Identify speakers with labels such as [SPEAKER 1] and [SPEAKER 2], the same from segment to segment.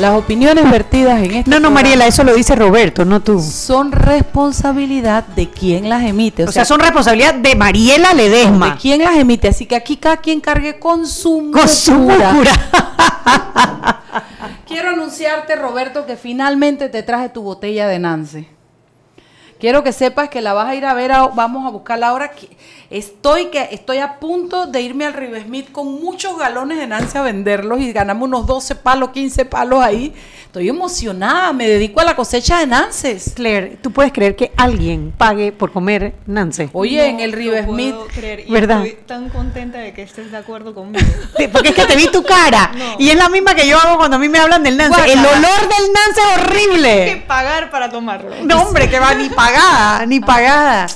[SPEAKER 1] Las opiniones vertidas en este
[SPEAKER 2] No, no, Mariela, eso lo dice Roberto, no tú.
[SPEAKER 1] son responsabilidad de quien las emite.
[SPEAKER 2] O, sea, son responsabilidad de Mariela
[SPEAKER 1] de
[SPEAKER 2] Ledesma.
[SPEAKER 1] quien las emite. Así que aquí cada quien cargue con su
[SPEAKER 2] Con su.
[SPEAKER 1] Quiero anunciarte, Roberto, que finalmente te traje tu botella de Nance. Quiero que sepas que la vas a ir a ver, a- vamos a buscarla ahora. que Estoy, que, estoy a punto de irme al River Smith con muchos galones de Nance a venderlos y ganamos unos 12 palos, 15 palos ahí. Estoy emocionada, me dedico a la cosecha de Nances.
[SPEAKER 2] Claire, ¿tú puedes creer que alguien pague por comer Nance?
[SPEAKER 1] Oye, en el River
[SPEAKER 3] lo
[SPEAKER 1] Smith,
[SPEAKER 3] puedo creer y
[SPEAKER 2] ¿verdad?
[SPEAKER 3] estoy tan contenta de que estés de acuerdo conmigo.
[SPEAKER 2] Porque es que te vi tu cara.
[SPEAKER 3] No.
[SPEAKER 2] Y es la misma que yo hago cuando a mí me hablan del Nance. El olor del Nance es
[SPEAKER 3] Hay que
[SPEAKER 2] horrible.
[SPEAKER 3] pagar para tomarlo.
[SPEAKER 2] No, hombre, que va ni pagada, ni pagada.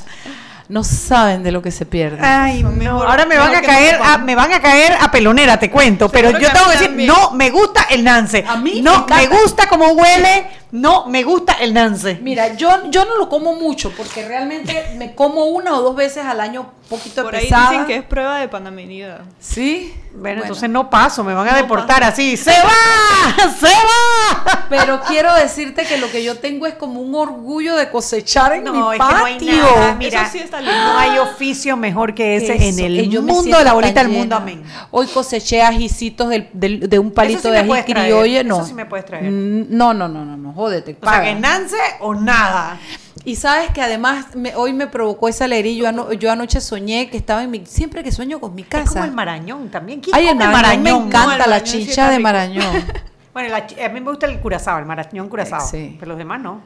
[SPEAKER 1] no saben de lo que se pierde.
[SPEAKER 2] Ay,
[SPEAKER 3] mejor-
[SPEAKER 2] Ahora me van a
[SPEAKER 3] no
[SPEAKER 2] caer, a, me van a caer a pelonera, te cuento. Pero
[SPEAKER 3] Seguro
[SPEAKER 2] yo tengo que decir,
[SPEAKER 3] también.
[SPEAKER 2] no, me gusta el Nance.
[SPEAKER 1] A mí me
[SPEAKER 2] no, me gusta cómo huele, no, me gusta el Nance.
[SPEAKER 1] Mira, yo, yo no lo como mucho porque realmente me como una o dos veces al año poquito
[SPEAKER 3] Por ahí
[SPEAKER 1] pesada.
[SPEAKER 3] dicen que es prueba de panaminidad.
[SPEAKER 1] Sí.
[SPEAKER 2] Bueno, entonces no paso, me van a
[SPEAKER 3] No
[SPEAKER 2] deportar así. ¡Se va! ¡Se va!
[SPEAKER 1] Pero quiero decirte que lo que yo tengo es como un orgullo de cosechar en mi
[SPEAKER 2] No, es que
[SPEAKER 1] patio.
[SPEAKER 2] no hay nada. Mira,
[SPEAKER 3] Eso sí está lindo.
[SPEAKER 2] no hay oficio mejor que ese
[SPEAKER 1] Eso,
[SPEAKER 2] en
[SPEAKER 1] eh,
[SPEAKER 2] el
[SPEAKER 1] yo
[SPEAKER 2] mundo de la bolita del mundo. Amén.
[SPEAKER 1] Hoy coseché ajicitos del, del- de un palito
[SPEAKER 2] sí
[SPEAKER 1] de ají
[SPEAKER 2] traer,
[SPEAKER 1] criolle,
[SPEAKER 2] eso
[SPEAKER 1] no.
[SPEAKER 2] sí me puedes traer.
[SPEAKER 1] Mm, No, no, no, no, no, jódete,
[SPEAKER 2] O sea, que Nance o nada.
[SPEAKER 1] Y sabes que además me- hoy me provocó esa alegría. Yo, ano- yo anoche soñé que estaba en mi. Siempre que sueño con mi
[SPEAKER 2] Es como
[SPEAKER 1] casa.
[SPEAKER 2] el marañón también. ¿Quién
[SPEAKER 1] Ay, el
[SPEAKER 2] come
[SPEAKER 1] marañón, me encanta
[SPEAKER 3] No, el
[SPEAKER 1] la
[SPEAKER 3] sí
[SPEAKER 1] chicha de marañón.
[SPEAKER 2] Bueno, la a mí me gusta el curazao, el marañón curazao.
[SPEAKER 1] Sí.
[SPEAKER 2] Pero los demás no.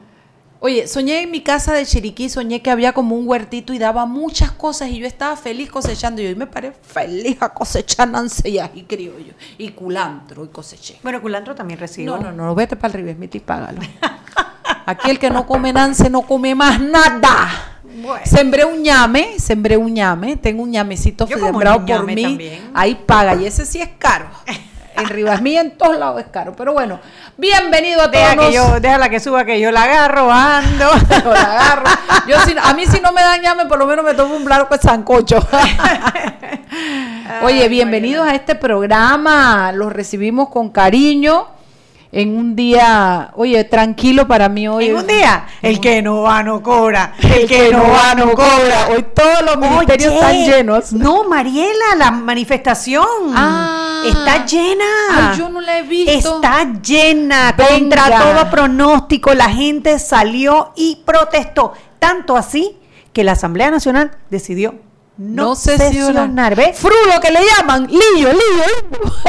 [SPEAKER 1] Oye, soñé en mi casa de Chiriquí, soñé que había como un huertito y daba muchas cosas y yo estaba feliz cosechando. Y hoy me paré feliz a cosechar nance y criollo y culantro y coseché.
[SPEAKER 2] Bueno, culantro también recibo.
[SPEAKER 1] No, no, no, vete para el River Smith y págalo. Aquí el que no come nance no come más nada.
[SPEAKER 2] Bueno.
[SPEAKER 1] Sembré un ñame, sembré un ñame, tengo un ñamecito sembrado por
[SPEAKER 2] ñame
[SPEAKER 1] mí.
[SPEAKER 2] también.
[SPEAKER 1] Ahí paga, y ese sí es caro. En Rivas Mí en todos lados es caro. Pero bueno, bienvenido a todos.
[SPEAKER 2] Deja que
[SPEAKER 1] los-
[SPEAKER 2] yo, déjala que suba, que yo la agarro, ando.
[SPEAKER 1] Yo la agarro. Yo si- a mí si no me dan ñame, por lo menos me tomo un blanco de sancocho. Oye, bienvenidos a este programa. Los recibimos con cariño en un día, oye, tranquilo para mí hoy.
[SPEAKER 2] En un día, el que no va no cobra. El que no va no cobra.
[SPEAKER 1] Hoy todos los ministerios
[SPEAKER 2] Oye,
[SPEAKER 1] están llenos.
[SPEAKER 2] No, Mariela, la manifestación
[SPEAKER 1] Ah.
[SPEAKER 2] está llena.
[SPEAKER 1] Ay, yo no la he visto.
[SPEAKER 2] Está llena,
[SPEAKER 1] Venga.
[SPEAKER 2] contra todo pronóstico. La gente salió y protestó. Tanto así que la Asamblea Nacional decidió no,
[SPEAKER 1] No sesionar.
[SPEAKER 2] ¿Ves?
[SPEAKER 1] Frulo que le llaman, lío. lío.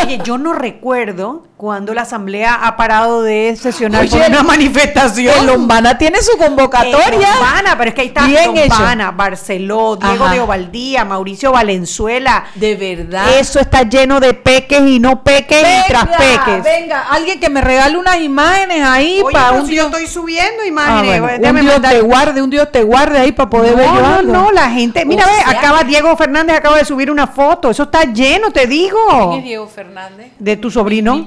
[SPEAKER 2] Oye, yo no recuerdo cuando la Asamblea ha parado de sesionar
[SPEAKER 1] Oye,
[SPEAKER 2] por una manifestación.
[SPEAKER 1] El Lombana tiene su convocatoria.
[SPEAKER 2] Lombana, pero es que ahí está
[SPEAKER 1] Bien hecho.
[SPEAKER 2] Lombana, Barceló, Diego
[SPEAKER 1] Ajá.
[SPEAKER 2] de Ovaldía, Mauricio Valenzuela.
[SPEAKER 1] De verdad.
[SPEAKER 2] Eso está lleno de peques y no peques y tras peques.
[SPEAKER 1] venga, alguien que me regale unas imágenes ahí
[SPEAKER 2] Oye,
[SPEAKER 1] para un
[SPEAKER 2] si yo
[SPEAKER 1] Dios.
[SPEAKER 2] estoy subiendo
[SPEAKER 1] Ah,
[SPEAKER 2] imágenes.
[SPEAKER 1] bueno, un Dios
[SPEAKER 2] mandar-
[SPEAKER 1] te guarde, un Dios te guarde ahí para poder ver yo
[SPEAKER 2] No, no, no, la gente. Mira,
[SPEAKER 1] O
[SPEAKER 2] ve, acaba Diego Fernández acaba de subir una foto. Eso está lleno, te digo.
[SPEAKER 1] ¿Quién es Diego Fernández?
[SPEAKER 2] De tu sobrino.
[SPEAKER 1] Mi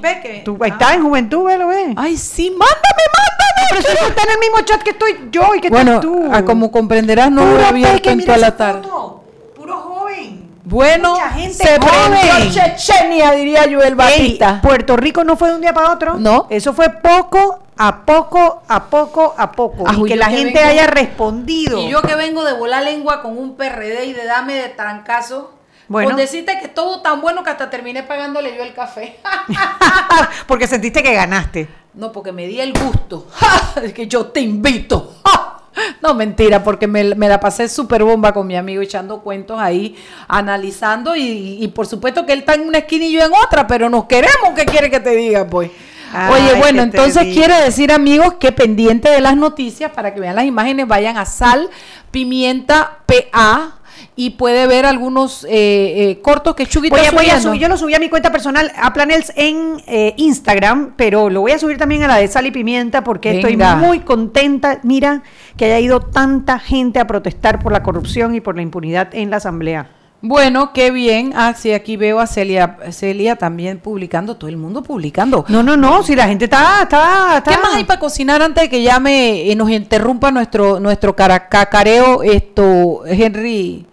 [SPEAKER 2] Tú, ahí
[SPEAKER 1] Ah.
[SPEAKER 2] está en juventud, velo, ve.
[SPEAKER 1] Ay, sí, mándame, mándame.
[SPEAKER 2] Pero eso está en el mismo chat que estoy yo y que
[SPEAKER 1] Bueno,
[SPEAKER 2] estás tú.
[SPEAKER 1] ah, como comprenderás, no lo abierto en toda la tarde.
[SPEAKER 2] foto. Puro joven.
[SPEAKER 1] Bueno,
[SPEAKER 2] Mucha gente
[SPEAKER 1] se
[SPEAKER 2] joven.
[SPEAKER 1] prendió Chechenia, diría yo, el Batista.
[SPEAKER 2] Puerto Rico no fue de un día para otro.
[SPEAKER 1] No.
[SPEAKER 2] Eso fue poco a poco, a poco, a poco.
[SPEAKER 1] Ah,
[SPEAKER 2] y que la
[SPEAKER 1] que
[SPEAKER 2] gente
[SPEAKER 1] vengo-
[SPEAKER 2] haya respondido.
[SPEAKER 1] Y yo que vengo de volar lengua con un PRD y de dame de trancazo.
[SPEAKER 2] Bueno.
[SPEAKER 1] Con decirte que estuvo tan bueno que hasta terminé pagándole yo el café.
[SPEAKER 2] Porque sentiste que ganaste.
[SPEAKER 1] No, porque me di el gusto. Es que yo te invito. No, mentira, porque me, me la pasé súper bomba con mi amigo echando cuentos ahí, analizando y, y por supuesto que él está en una esquina y yo en otra, pero nos queremos, ¿qué quiere que te diga, pues?
[SPEAKER 2] Ay,
[SPEAKER 1] Oye, bueno, entonces quiere decir, amigos, que pendiente de las noticias, para que vean las imágenes, vayan a Sal Pimienta PA y puede ver algunos eh, eh, cortos que Chuguito
[SPEAKER 2] Voy a,
[SPEAKER 1] está
[SPEAKER 2] voy a
[SPEAKER 1] subiendo.
[SPEAKER 2] subir, yo lo subí a mi cuenta personal, a Planels en eh, Instagram, pero lo voy a subir también a la de Sal y Pimienta porque
[SPEAKER 1] Venga.
[SPEAKER 2] estoy muy contenta. Mira que haya ido tanta gente a protestar por la corrupción y por la impunidad en la Asamblea.
[SPEAKER 1] Bueno, qué bien. Ah, sí, aquí veo a Celia, Celia también publicando, todo el mundo publicando.
[SPEAKER 2] No, no, no, si la gente está, está, está.
[SPEAKER 1] ¿Qué más hay para cocinar antes de que ya me eh, nos interrumpa nuestro nuestro cacareo esto Henry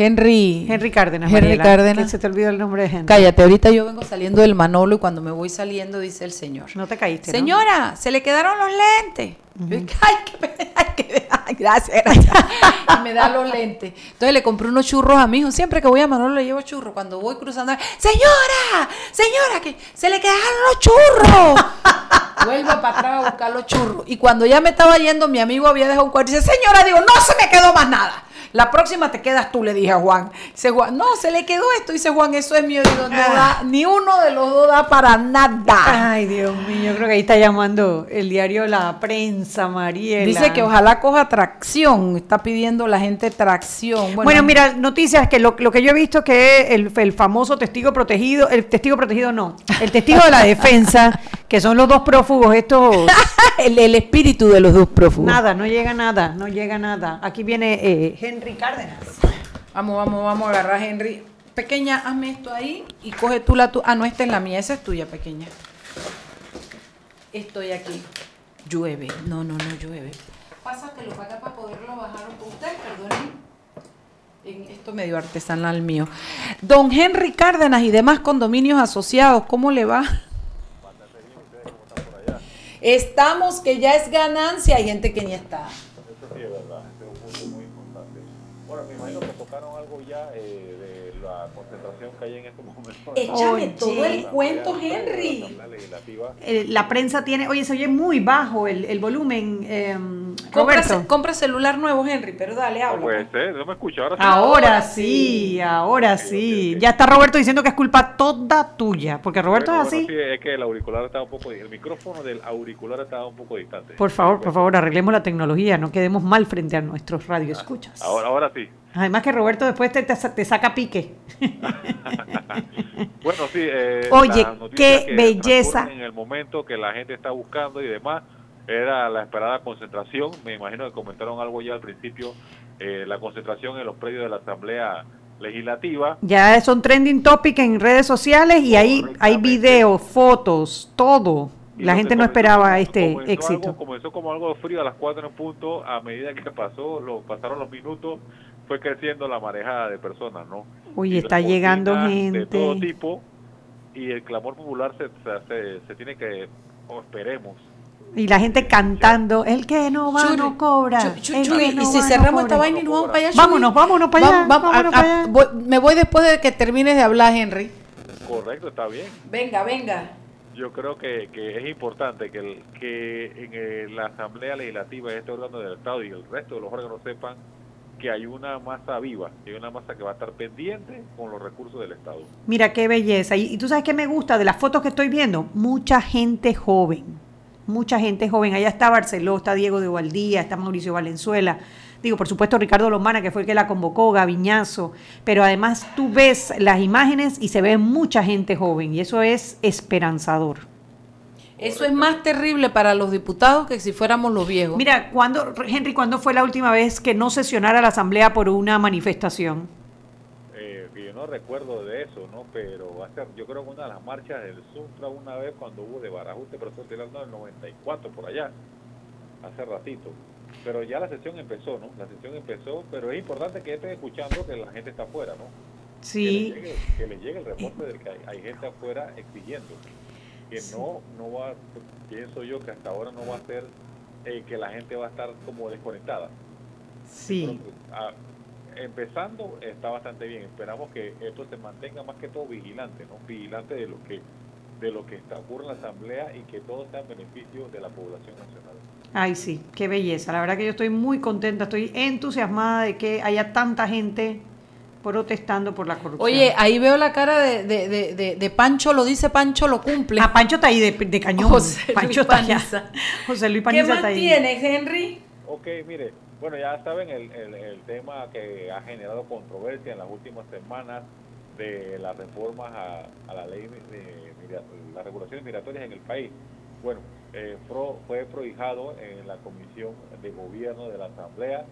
[SPEAKER 1] Henry
[SPEAKER 2] Henry Cárdenas.
[SPEAKER 1] Henry
[SPEAKER 2] Mariela,
[SPEAKER 1] Cárdenas.
[SPEAKER 2] que se te olvidó el nombre de Henry.
[SPEAKER 1] Cállate, ahorita yo vengo saliendo del Manolo y cuando me voy saliendo dice el señor.
[SPEAKER 2] No te caíste. ¿no?
[SPEAKER 1] Señora, se le quedaron los lentes. Yo, Ay, qué, ay, qué- ay, gracias, gracias. Y me da los lentes. Entonces le compré unos churros a mi hijo. Siempre que voy a Manolo le llevo churros. Cuando voy cruzando, señora, señora, que se le quedaron los churros. Vuelve para atrás a buscar los churros. Y cuando ya me estaba yendo, mi amigo había dejado un cuadro y dice, señora, digo, no se me quedó más nada. La próxima te quedas tú, le dije a Juan. Dice Juan, no, se le quedó esto. Dice Juan, eso es mío. Digo, no da, ni uno de los dos da para nada.
[SPEAKER 2] Ay, Dios mío, yo creo que ahí está llamando el diario La Prensa, Mariela.
[SPEAKER 1] Dice que ojalá coja tracción. Está pidiendo la gente tracción.
[SPEAKER 2] Bueno, mira, noticias que lo, lo que yo he visto que el, el famoso testigo protegido, el testigo protegido no, el testigo de la defensa, que son los dos prófugos, estos
[SPEAKER 1] el, el espíritu de los dos prófugos.
[SPEAKER 2] nada, no llega nada, no llega nada. Aquí viene eh, Henry Cárdenas.
[SPEAKER 1] Vamos, vamos, vamos a agarrar a Henry. Pequeña, hazme esto ahí y coge tú la tu. Ah, no, esta es la mía, esa es tuya, pequeña. Estoy aquí. Llueve. No, no, no llueve. Pásatelo para acá para poderlo bajar un poco. Usted, perdonen. En esto medio artesanal mío. Don Henry Cárdenas y demás condominios asociados, ¿cómo le va? Estamos que ya es ganancia, hay gente que ni está.
[SPEAKER 4] Eh, de la concentración que hay en estos momentos.
[SPEAKER 1] Échame
[SPEAKER 2] Oye.
[SPEAKER 1] todo el cuento, Henry.
[SPEAKER 4] La.
[SPEAKER 2] Eh, la prensa tiene, oye, se oye muy bajo el, el volumen, eh,
[SPEAKER 1] Compra,
[SPEAKER 2] Roberto.
[SPEAKER 1] ce- compra celular nuevo, Henry, pero dale, habla.
[SPEAKER 4] Pues, eh, no me escucha, ahora sí.
[SPEAKER 2] Ahora sí, ahora sí. Ya está Roberto diciendo que es culpa toda tuya, porque Roberto
[SPEAKER 4] Bueno,
[SPEAKER 2] es así.
[SPEAKER 4] bueno, sí, es que el auricular estaba un poco, el micrófono del auricular estaba un poco distante.
[SPEAKER 2] Por favor, por favor, arreglemos la tecnología, no quedemos mal frente a nuestros radioescuchas.
[SPEAKER 4] Ahora, ahora sí.
[SPEAKER 2] Además que Roberto después te, te, te saca pique.
[SPEAKER 4] Bueno, sí. eh,
[SPEAKER 2] Oye, qué
[SPEAKER 4] que
[SPEAKER 2] belleza.
[SPEAKER 4] En el momento que la gente está buscando y demás, era la esperada concentración. Me imagino que comentaron algo ya al principio, eh, la concentración en los predios de la Asamblea Legislativa.
[SPEAKER 2] Ya son trending topic en redes sociales y ahí hay videos, fotos, todo.
[SPEAKER 4] Y
[SPEAKER 2] La gente no
[SPEAKER 4] comenzó-
[SPEAKER 2] esperaba este
[SPEAKER 4] comenzó
[SPEAKER 2] éxito.
[SPEAKER 4] algo- comenzó como algo frío a las 4 en punto, a medida que pasó, lo, pasaron los minutos, fue creciendo la marejada de personas, ¿no?
[SPEAKER 2] Oye,
[SPEAKER 4] Y
[SPEAKER 2] está llegando
[SPEAKER 4] bocinas De todo
[SPEAKER 2] gente.
[SPEAKER 4] tipo, y el clamor popular se, se, se- se tiene que, o esperemos,
[SPEAKER 2] Y la gente cantando, el que no va no cobra.
[SPEAKER 1] Chu- chu-
[SPEAKER 2] el
[SPEAKER 1] Churi,
[SPEAKER 2] que no
[SPEAKER 1] y si
[SPEAKER 2] va, no
[SPEAKER 1] cerramos esta
[SPEAKER 2] cobra".
[SPEAKER 1] vaina y nos vamos para allá.
[SPEAKER 2] Vámonos, vámonos para allá, vámonos
[SPEAKER 1] a-
[SPEAKER 2] para
[SPEAKER 1] a-
[SPEAKER 2] allá.
[SPEAKER 1] voy- me voy después de que termines de hablar, Henry.
[SPEAKER 4] correcto, está bien.
[SPEAKER 1] Venga, venga.
[SPEAKER 4] Yo creo que, que es importante que, el- que en eh, la Asamblea Legislativa, este órgano del Estado y el resto de los órganos sepan que hay una masa viva, que hay una masa que va a estar pendiente con los recursos del Estado.
[SPEAKER 2] Mira qué belleza. Y, tú sabes qué me gusta de las fotos que estoy viendo. Mucha gente joven. Mucha gente joven. Allá está Barceló, está Diego de Valdía, está Mauricio Valenzuela. Digo, por supuesto, Ricardo Lomana, que fue el que la convocó, Gaviñazo. Pero además tú ves las imágenes y se ve mucha gente joven. Y eso es esperanzador.
[SPEAKER 1] Eso es más terrible para los diputados que si fuéramos los viejos.
[SPEAKER 2] Mira, cuando, Henry, ¿cuándo fue la última vez que no sesionara la Asamblea por una manifestación?
[SPEAKER 4] Eh, yo no recuerdo de eso, ¿no? Pero va a ser, yo creo que una de las marchas del Suntra una vez cuando hubo de Barajuste, pero estoy hablando del 94 por allá, hace ratito. Pero ya la sesión empezó, ¿no? La sesión empezó, pero es importante que estén escuchando que la gente está afuera, ¿no?
[SPEAKER 2] Sí.
[SPEAKER 4] Que les llegue, que les llegue el reporte de que hay, hay gente afuera exigiendo. Que no, no va, pienso yo que hasta ahora no va a ser eh, que la gente va a estar como desconectada.
[SPEAKER 2] Sí.
[SPEAKER 4] Ah, empezando está bastante bien. Esperamos que esto se mantenga más que todo vigilante, ¿no? Vigilante de lo que de lo que está ocurre en la asamblea y que todo sea en beneficio de la población nacional.
[SPEAKER 2] Ay, sí, qué belleza. La verdad que yo estoy muy contenta, estoy entusiasmada de que haya tanta gente protestando por la corrupción.
[SPEAKER 1] Oye, ahí veo la cara de, de, de, de- de Pancho, lo dice Pancho, lo cumple.
[SPEAKER 2] a Pancho está ahí de, de cañón.
[SPEAKER 1] José Luis
[SPEAKER 2] Pancho está allá. José Luis
[SPEAKER 1] ¿Qué
[SPEAKER 2] Paniza
[SPEAKER 1] más
[SPEAKER 2] está ahí.
[SPEAKER 1] tienes, Henry?
[SPEAKER 4] Ok, mire, bueno, ya saben el, el, el tema que ha generado controversia en las últimas semanas de las reformas a, a la ley de, las regulaciones migratorias en el país. Bueno, eh, fro- fue prohijado en la Comisión de Gobierno de la Asamblea.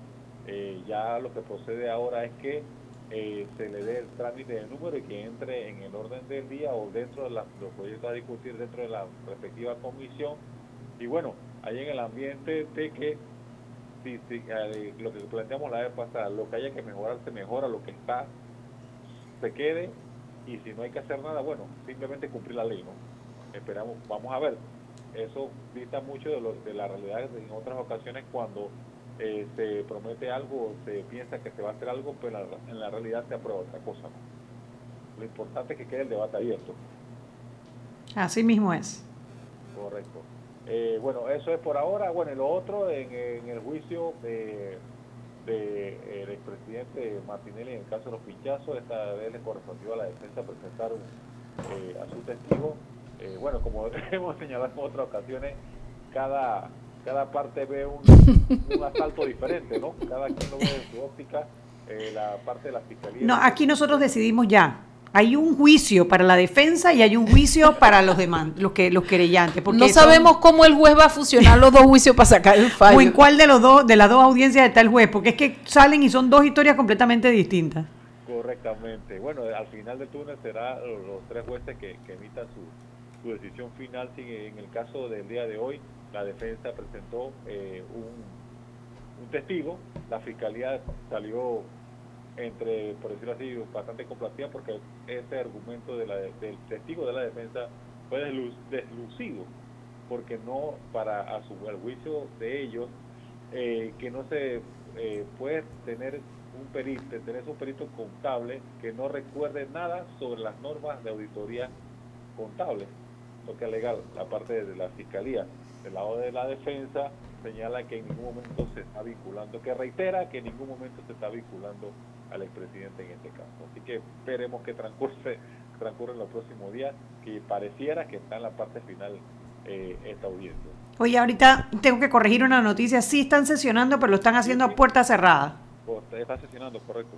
[SPEAKER 4] Eh, ya lo que procede ahora es que eh, se le dé el trámite de número y que entre en el orden del día o dentro de la- los proyectos a discutir dentro de la respectiva comisión. Y bueno, ahí en el ambiente de que si, si, eh, lo que planteamos la vez pasada, lo que haya que mejorar se mejora, lo que está se quede y si no hay que hacer nada, bueno, simplemente cumplir la ley, ¿no? Esperamos, vamos a ver. Eso dista mucho de, lo- de la realidad en otras ocasiones cuando eh, se promete algo se piensa que se va a hacer algo, pero en la, en la realidad se aprueba otra cosa, ¿no? Lo importante es que quede el debate abierto.
[SPEAKER 2] Así mismo es.
[SPEAKER 4] Correcto. Eh, bueno, eso es por ahora. Bueno, y lo otro, en, en el juicio de, de, eh, el expresidente Martinelli en el caso de los pinchazos, esta vez le correspondió a la defensa presentar un, eh, a su testigo. Eh, bueno, como hemos señalado en otras ocasiones, cada, cada parte ve un, un asalto diferente, ¿no? Cada quien lo ve desde su óptica, eh, la parte de la fiscalía.
[SPEAKER 2] No, aquí nosotros decidimos ya. Hay un juicio para la defensa y hay un juicio para los deman- los que los querellantes. Porque
[SPEAKER 1] No
[SPEAKER 2] son-
[SPEAKER 1] sabemos cómo el juez va a fusionar los dos juicios para sacar el fallo.
[SPEAKER 2] o en cuál de los dos de las dos audiencias está el juez, porque es que salen y son dos historias completamente distintas.
[SPEAKER 4] Correctamente. Bueno, al final del túnel será los, los tres jueces que, que emitan su, su decisión final. Si en el caso del día de hoy, la defensa presentó eh, un, testigo, la fiscalía salió entre, por decirlo así, bastante complacida porque ese argumento del testigo de la defensa fue deslu- deslucido, porque no para a su juicio de ellos eh, que no se eh, puede tener un perito, tener un perito contable que no recuerde nada sobre las normas de auditoría contable, lo que alega la parte de la fiscalía. Del lado de la defensa señala que en ningún momento se está vinculando, que reitera que en ningún momento se está vinculando al expresidente en este caso. Así que esperemos que transcurre, transcurre en los próximos días, que pareciera que está en la parte final eh, esta audiencia.
[SPEAKER 2] Oye, ahorita tengo que corregir una noticia. Sí están sesionando, pero lo están haciendo a puerta cerrada.
[SPEAKER 4] O- Está sesionando, correcto.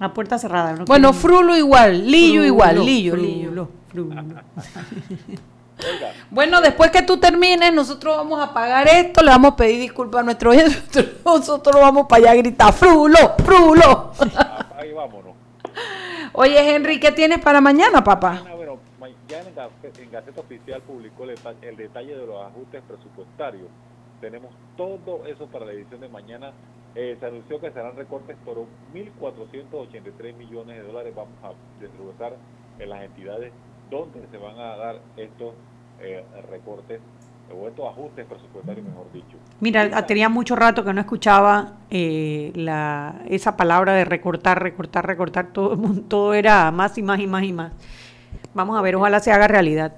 [SPEAKER 2] A puerta cerrada. no
[SPEAKER 1] Bueno, Frulo igual, Lillo
[SPEAKER 2] Frulo,
[SPEAKER 1] igual, Lillo,
[SPEAKER 2] Frulo,
[SPEAKER 1] Lillo.
[SPEAKER 2] Frulo.
[SPEAKER 4] Oiga,
[SPEAKER 1] Bueno, después que tú termines, nosotros vamos a pagar esto, le vamos a pedir disculpas a nuestro oyente, nosotros vamos para allá a gritar, Frulo, Frulo.
[SPEAKER 4] ahí vámonos.
[SPEAKER 1] Oye, Henry, ¿qué tienes para mañana, papá?
[SPEAKER 4] Bueno, ya en, Gaceta, en Gaceta Oficial publicó el detalle, el detalle de los ajustes presupuestarios. Tenemos todo eso para la edición de mañana. Eh, se anunció que serán recortes por 1.483 millones de dólares. Vamos a desglosar en las entidades donde se van a dar estos eh, recortes o estos ajustes presupuestarios, mejor dicho.
[SPEAKER 2] Mira, tenía mucho rato que no escuchaba eh, la, esa palabra de recortar, recortar, recortar. Todo, todo era más y más y más y más. Vamos a ver, ojalá se haga realidad.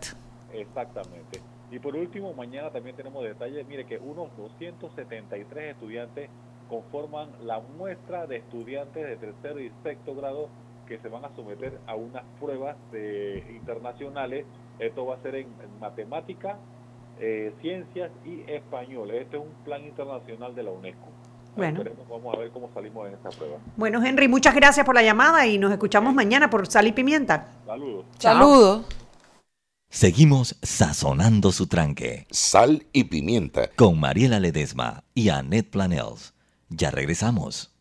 [SPEAKER 4] Exactamente. Y por último, mañana también tenemos detalles. Mire que unos 273 estudiantes conforman la muestra de estudiantes de tercero y sexto grado que se van a someter a unas pruebas de, internacionales. Esto va a ser en, en matemática, eh, ciencias y español. Este es un plan internacional de la UNESCO.
[SPEAKER 2] Bueno.
[SPEAKER 4] Esperemos, vamos a ver cómo salimos en esta prueba.
[SPEAKER 2] Bueno, Henry, muchas gracias por la llamada y nos escuchamos mañana por Sal y Pimienta.
[SPEAKER 4] Saludos.
[SPEAKER 1] Saludos.
[SPEAKER 5] Seguimos sazonando su tranque
[SPEAKER 6] Sal y pimienta.
[SPEAKER 5] con Mariela Ledesma y Annette Planels. Ya regresamos.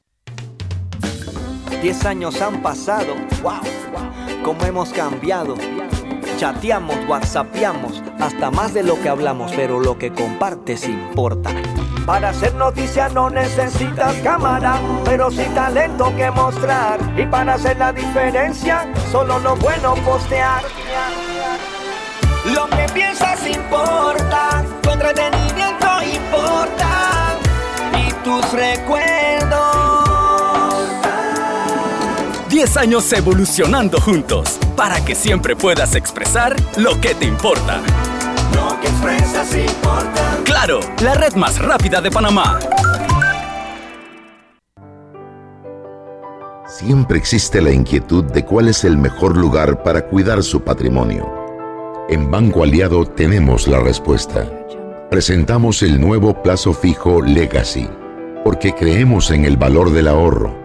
[SPEAKER 7] Diez años han pasado, wow, cómo hemos cambiado. Chateamos, whatsappeamos, hasta más de lo que hablamos, pero lo que compartes importa. Para hacer noticia no necesitas cámara, pero sí talento que mostrar. Y para hacer la diferencia, solo lo bueno postear. Lo que piensas importa, tu entretenimiento importa. Y tus recuerdos.
[SPEAKER 8] 10 años evolucionando juntos para que siempre puedas expresar lo que te importa.
[SPEAKER 7] Lo que expresas importa.
[SPEAKER 8] Claro, la red más rápida de Panamá.
[SPEAKER 6] Siempre existe la inquietud de cuál es el mejor lugar para cuidar su patrimonio. En Banco Aliado tenemos la respuesta. Presentamos el nuevo plazo fijo Legacy, porque creemos en el valor del ahorro,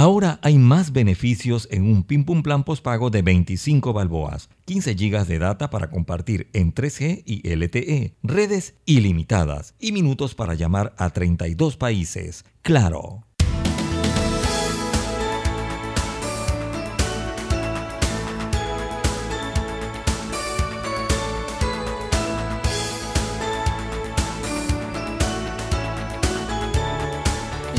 [SPEAKER 5] Ahora hay más beneficios en un Pim Pum Plan postpago de 25 balboas, 15 GB de data para compartir en 3G y LTE, redes ilimitadas y minutos para llamar a 32 países. Claro.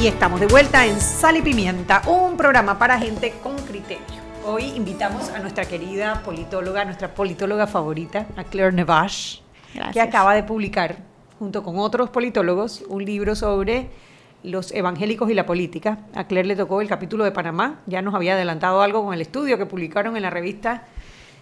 [SPEAKER 2] Y estamos de vuelta en Sal y Pimienta, un programa para gente con criterio. Hoy invitamos a nuestra querida politóloga, nuestra politóloga favorita, a Claire Nevache, que
[SPEAKER 3] Gracias.
[SPEAKER 2] acaba de publicar, junto con otros politólogos, un libro sobre los evangélicos y la política. A Claire le tocó el capítulo de Panamá, ya nos había adelantado algo con el estudio que publicaron en la revista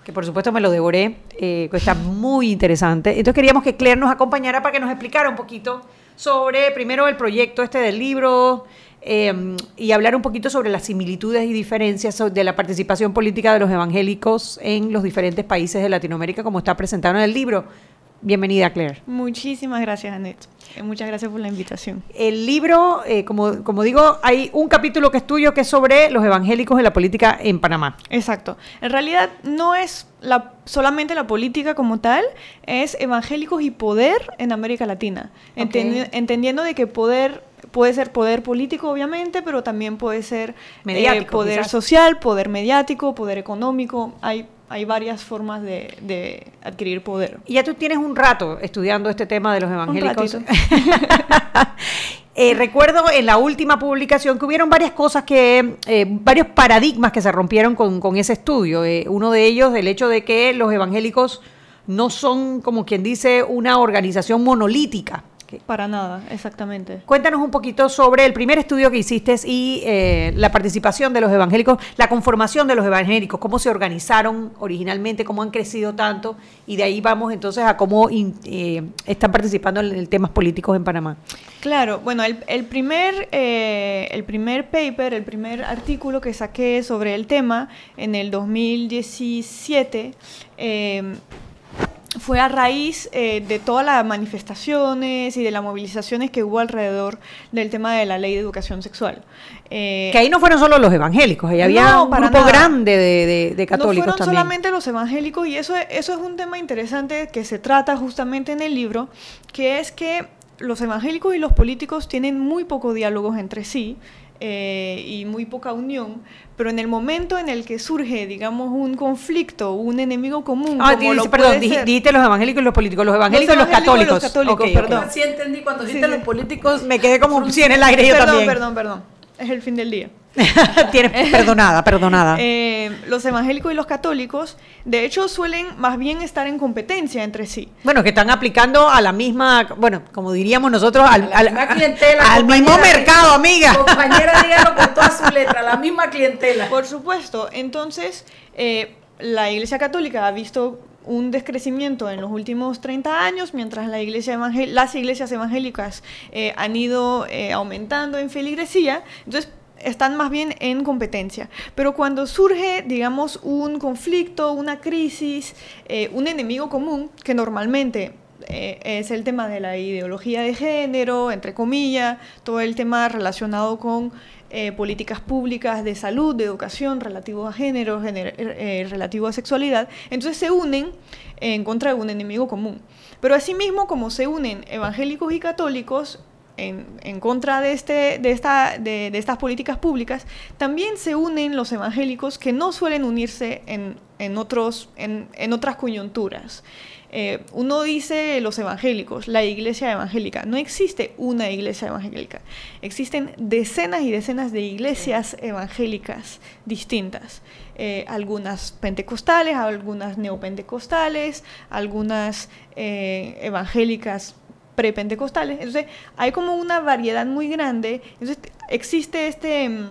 [SPEAKER 2] que por supuesto me lo devoré, eh, que está muy interesante. Entonces queríamos que Claire nos acompañara para que nos explicara un poquito sobre, primero, el proyecto este del libro eh, y hablar un poquito sobre las similitudes y diferencias de la participación política de los evangélicos en los diferentes países de Latinoamérica, como está presentado en el libro. Bienvenida, Claire.
[SPEAKER 3] Muchísimas gracias, Annette. Eh, Muchas gracias por la invitación.
[SPEAKER 2] El libro, eh, como, como digo, hay un capítulo que es tuyo que es sobre los evangélicos de la política en Panamá.
[SPEAKER 3] Exacto. En realidad no es la, solamente la política como tal, es evangélicos y poder en América Latina. Entendi- entendiendo de que poder puede ser poder político, obviamente, pero también puede ser eh,
[SPEAKER 2] Mediático,
[SPEAKER 3] poder
[SPEAKER 2] quizás.
[SPEAKER 3] social, poder mediático, poder económico. Hay, hay varias formas de, de adquirir poder.
[SPEAKER 2] Y ya tú tienes un rato estudiando este tema de los evangélicos.
[SPEAKER 3] ratito.
[SPEAKER 2] Eh, recuerdo en la última publicación que hubieron varias cosas que, eh, varios paradigmas que se rompieron con, con ese estudio. Eh, uno de ellos, el hecho de que los evangélicos no son, como quien dice, una organización monolítica. Que-
[SPEAKER 3] Para nada, exactamente.
[SPEAKER 2] Cuéntanos un poquito sobre el primer estudio que hiciste y eh, la participación de los evangélicos, la conformación de los evangélicos, cómo se organizaron originalmente, cómo han crecido tanto, y de ahí vamos entonces a cómo in- eh, están participando en, en temas políticos en Panamá.
[SPEAKER 3] Claro, bueno, el, el primer, eh, el primer paper, el primer artículo que saqué sobre el tema en el 2017 eh, fue a raíz eh, de todas las manifestaciones y de las movilizaciones que hubo alrededor del tema de la ley de educación sexual. Eh,
[SPEAKER 2] Que ahí no fueron solo los evangélicos, ahí había
[SPEAKER 3] No,
[SPEAKER 2] un grupo
[SPEAKER 3] nada.
[SPEAKER 2] grande de, de- de católicos
[SPEAKER 3] no fueron
[SPEAKER 2] también.
[SPEAKER 3] solamente los evangélicos y eso, eso es un tema interesante que se trata justamente en el libro, que es que los evangélicos y los políticos tienen muy poco diálogos entre sí eh, y muy poca unión, pero en el momento en el que surge, digamos, un conflicto, un enemigo común,
[SPEAKER 2] Ah,
[SPEAKER 3] como lo
[SPEAKER 2] perdón,
[SPEAKER 3] puede
[SPEAKER 2] di-
[SPEAKER 3] ser-
[SPEAKER 2] dijiste los evangélicos y los políticos, los evangélicos y los
[SPEAKER 3] evangélicos y los
[SPEAKER 2] católicos.
[SPEAKER 3] católicos, perdón.
[SPEAKER 1] Sí entendí cuando dijiste
[SPEAKER 3] sí.
[SPEAKER 1] los políticos.
[SPEAKER 2] Me quedé como sí en el aire yo
[SPEAKER 3] perdón,
[SPEAKER 2] también.
[SPEAKER 3] perdón, perdón, es el fin del día.
[SPEAKER 2] Tienes perdonada, perdonada.
[SPEAKER 3] Eh, los evangélicos y los católicos, de hecho, suelen más bien estar en competencia entre sí.
[SPEAKER 2] Bueno, que están aplicando a la misma, bueno, como diríamos nosotros, al,
[SPEAKER 1] la
[SPEAKER 2] al-
[SPEAKER 1] misma clientela,
[SPEAKER 2] al mismo mercado, amiga.
[SPEAKER 1] Compañera, dígalo con toda su letra, la misma clientela.
[SPEAKER 3] Por supuesto, entonces eh, la Iglesia Católica ha visto un descrecimiento en los últimos 30 años, mientras la iglesia las iglesias evangélicas eh, han ido eh, aumentando en feligresía, entonces están más bien en competencia. Pero cuando surge, digamos, un conflicto, una crisis, eh, un enemigo común, que normalmente eh, es el tema de la ideología de género, entre comillas, todo el tema relacionado con eh, políticas públicas de salud, de educación, relativo a género, relativo a sexualidad. Entonces se unen en contra de un enemigo común. Pero asimismo, como se unen evangélicos y católicos en, contra de, este, de, esta, de, estas políticas públicas, también se unen los evangélicos que no suelen unirse en, otros, en, otras coyunturas. Eh, uno dice los evangélicos, la iglesia evangélica. No existe una iglesia evangélica. Existen decenas y decenas de iglesias evangélicas distintas. Eh, algunas pentecostales, algunas neopentecostales, algunas eh, evangélicas prepentecostales. Entonces, hay como una variedad muy grande. Entonces, existe este mm,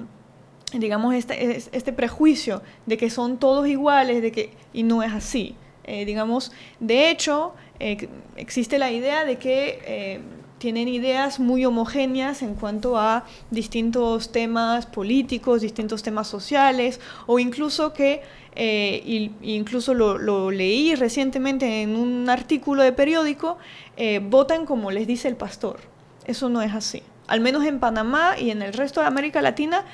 [SPEAKER 3] digamos, este, este prejuicio de que son todos iguales, de que, y no es así. Eh, digamos, de hecho, eh, existe la idea de que eh, tienen ideas muy homogéneas en cuanto a distintos temas políticos, distintos temas sociales, o incluso que, incluso lo, leí recientemente en un artículo de periódico, votan como les dice el pastor. Eso no es así. Al menos en Panamá y en el resto de América Latina,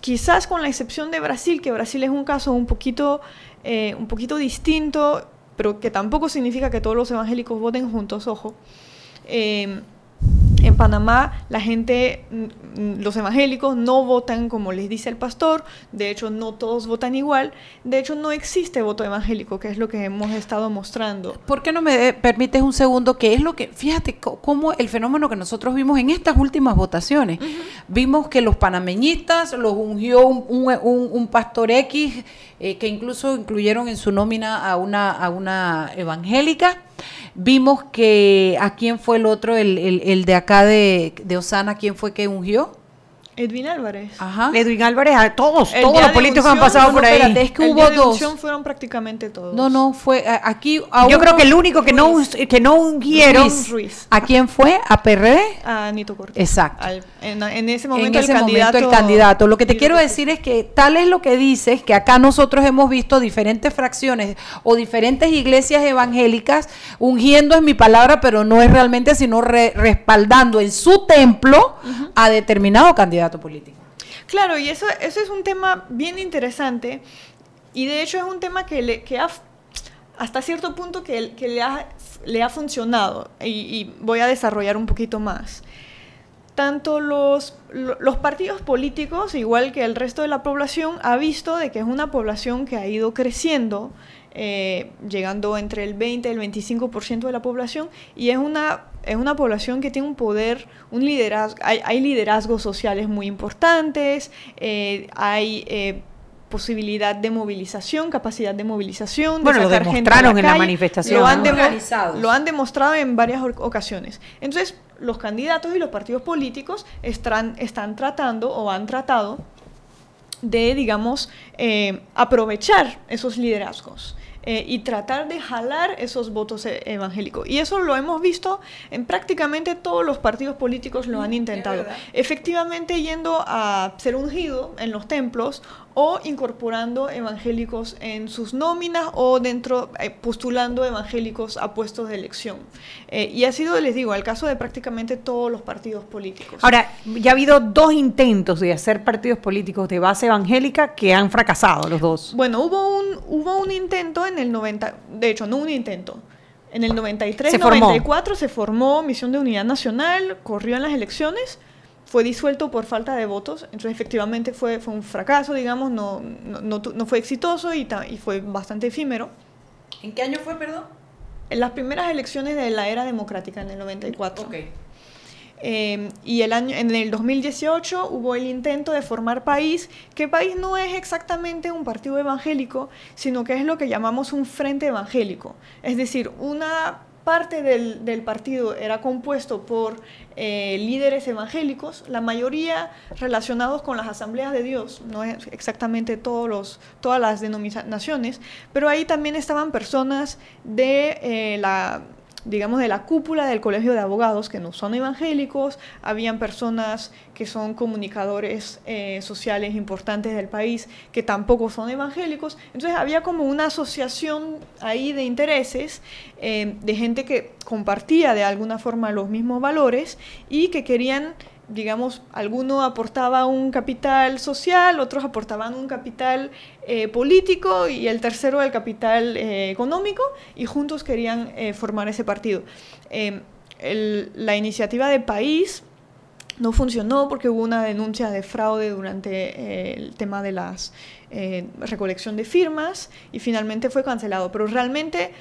[SPEAKER 3] quizás con la excepción de Brasil, que Brasil es un caso un poquito eh, un poquito distinto, pero que tampoco significa que todos los evangélicos voten juntos, ojo. Eh, en Panamá la gente, mm, los evangélicos no votan como les dice el pastor, de hecho no todos votan igual, de hecho no existe voto evangélico, que es lo que hemos estado mostrando.
[SPEAKER 1] ¿Por qué no me permites un segundo? Que es lo que, fíjate cómo el fenómeno que nosotros vimos en estas últimas votaciones, vimos que los panameñistas los ungió un, pastor X, eh, que incluso incluyeron en su nómina a una, a una evangélica, Vimos que a quién fue el otro, el, el, el de acá de, de Osana, quién fue que ungió.
[SPEAKER 3] Edwin Álvarez.
[SPEAKER 2] Ajá. Edwin Álvarez, a todos, todos los políticos han pasado por ahí.
[SPEAKER 3] es que hubo dos. fueron prácticamente todos.
[SPEAKER 1] No, no, fue aquí.
[SPEAKER 2] Yo creo que el único que no, que no ungieron.
[SPEAKER 1] Ruiz. ¿A quién fue? ¿A PRD?
[SPEAKER 3] A Nito Cortés.
[SPEAKER 1] Exacto.
[SPEAKER 3] en, ese momento, el, candidato,
[SPEAKER 1] el candidato. Lo que te quiero decir es que tal es lo que dices, que acá nosotros hemos visto diferentes fracciones o diferentes iglesias evangélicas ungiendo en mi palabra, pero no es realmente, sino respaldando en su templo a determinado candidato político.
[SPEAKER 3] Claro, y eso, eso es un tema bien interesante y de hecho es un tema que, le, que ha, hasta cierto punto que, que le, ha, le ha funcionado y, voy a desarrollar un poquito más. Tanto los, los partidos políticos, igual que el resto de la población, ha visto de que es una población que ha ido creciendo, eh, llegando entre el 20 y el 25% de la población, y es una es una población que tiene un poder, un liderazgo, hay, liderazgos sociales muy importantes, eh, hay eh, posibilidad de movilización, capacidad de movilización.
[SPEAKER 2] Bueno, lo demostraron en la manifestación.
[SPEAKER 3] Lo han, lo han, demostrado en varias ocasiones. Entonces, los candidatos y los partidos políticos están, están tratando o han tratado de, digamos, eh, aprovechar esos liderazgos. Eh, y tratar de jalar esos votos e-, evangélicos. Y eso lo hemos visto en prácticamente todos los partidos políticos lo han intentado. Efectivamente yendo a ser ungido en los templos o incorporando evangélicos en sus nóminas o dentro eh, postulando evangélicos a puestos de elección. Eh, y ha sido, les digo, el caso de prácticamente todos los partidos políticos.
[SPEAKER 2] Ahora, ya ha habido dos intentos de hacer partidos políticos de base evangélica que han fracasado los dos.
[SPEAKER 3] Bueno, hubo un, hubo un intento en el 90, de hecho, no un intento. En el 93, 94 se formó Misión de Unidad Nacional, corrió en las elecciones fue disuelto por falta de votos, entonces efectivamente fue, fue un fracaso, digamos, no, no, no, fue exitoso y, y, fue bastante efímero.
[SPEAKER 1] ¿En qué año fue, perdón?
[SPEAKER 3] En las primeras elecciones de la era democrática, en el 94. Ok. Eh, y el año, en el 2018 hubo el intento de formar país, que país no es exactamente un partido evangélico, sino que es lo que llamamos un frente evangélico. Es decir, una parte del, del partido era compuesto por eh, líderes evangélicos, la mayoría relacionados con las asambleas de Dios, no es exactamente todos los, todas las denominaciones, pero ahí también estaban personas de eh, la digamos, de la cúpula del Colegio de Abogados que no son evangélicos, habían personas que son comunicadores eh, sociales importantes del país que tampoco son evangélicos. Entonces había como una asociación ahí de intereses eh, de gente que compartía de alguna forma los mismos valores y que querían digamos, alguno aportaba un capital social, otros aportaban un capital eh, político y el tercero el capital eh, económico y juntos querían eh, formar ese partido. la iniciativa de país no funcionó porque hubo una denuncia de fraude durante el tema de la recolección de firmas y finalmente fue cancelado, pero realmente